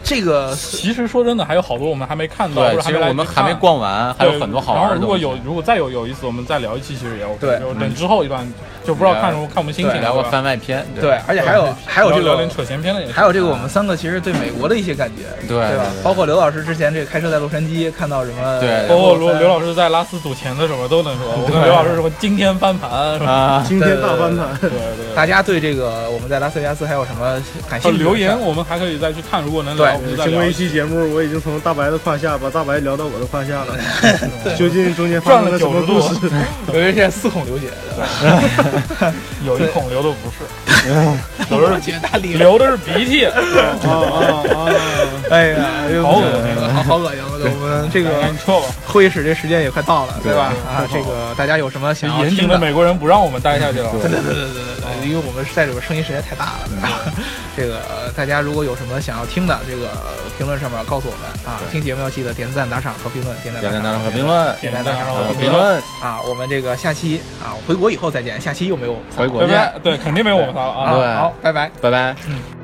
这个其实说真的，还有好多我们还没看到，其实我们还没逛完，还有很多好玩的然后如果。有如果再有有意思，我们再聊一期，其实也 OK。对等之后一段，就不知道看什么看我们心情对聊个番外篇，对，而且还有还有这个聊扯闲篇的也。还有这个，我们三个其实对美国的一些感觉，对对吧对？对包括刘老师之前这个开车在洛杉矶看到什么，对包括刘刘老师在拉斯赌钱的时候都能说，我跟刘老师说惊天翻盘是吧？啊，今天大翻盘，对对。大家对这个我们在拉斯维加斯还有什么感呃兴趣留言我们还可以再去看，如果能聊，对我们再聊经过一。期节目，我已经从大白的胯下把大白聊到我的胯下了。究竟中间发生了什么故事？有一些四孔流血，有一孔流的不是，都是绝大力量。流的是鼻涕。啊啊啊！哎呀，好恶心好好恶心！我们这个。会议室这时间也快到了，对吧？啊，这个大家有什么想要严听的？谨的美国人不让我们待下去了。对对对对对因为我们在里边声音实在太大了，对吧？这个呃大家如果有什么想要听的，这个评论上面告诉我们啊。听节目要记得点赞、打赏和评论，点赞、点赞、打赏和评论，点赞、打赏和和评论，啊。我们这个下期啊，回国以后再见，下期又没有我们仨回国对不见对？，对，肯定没有我们仨了啊。对拜拜。拜拜。嗯。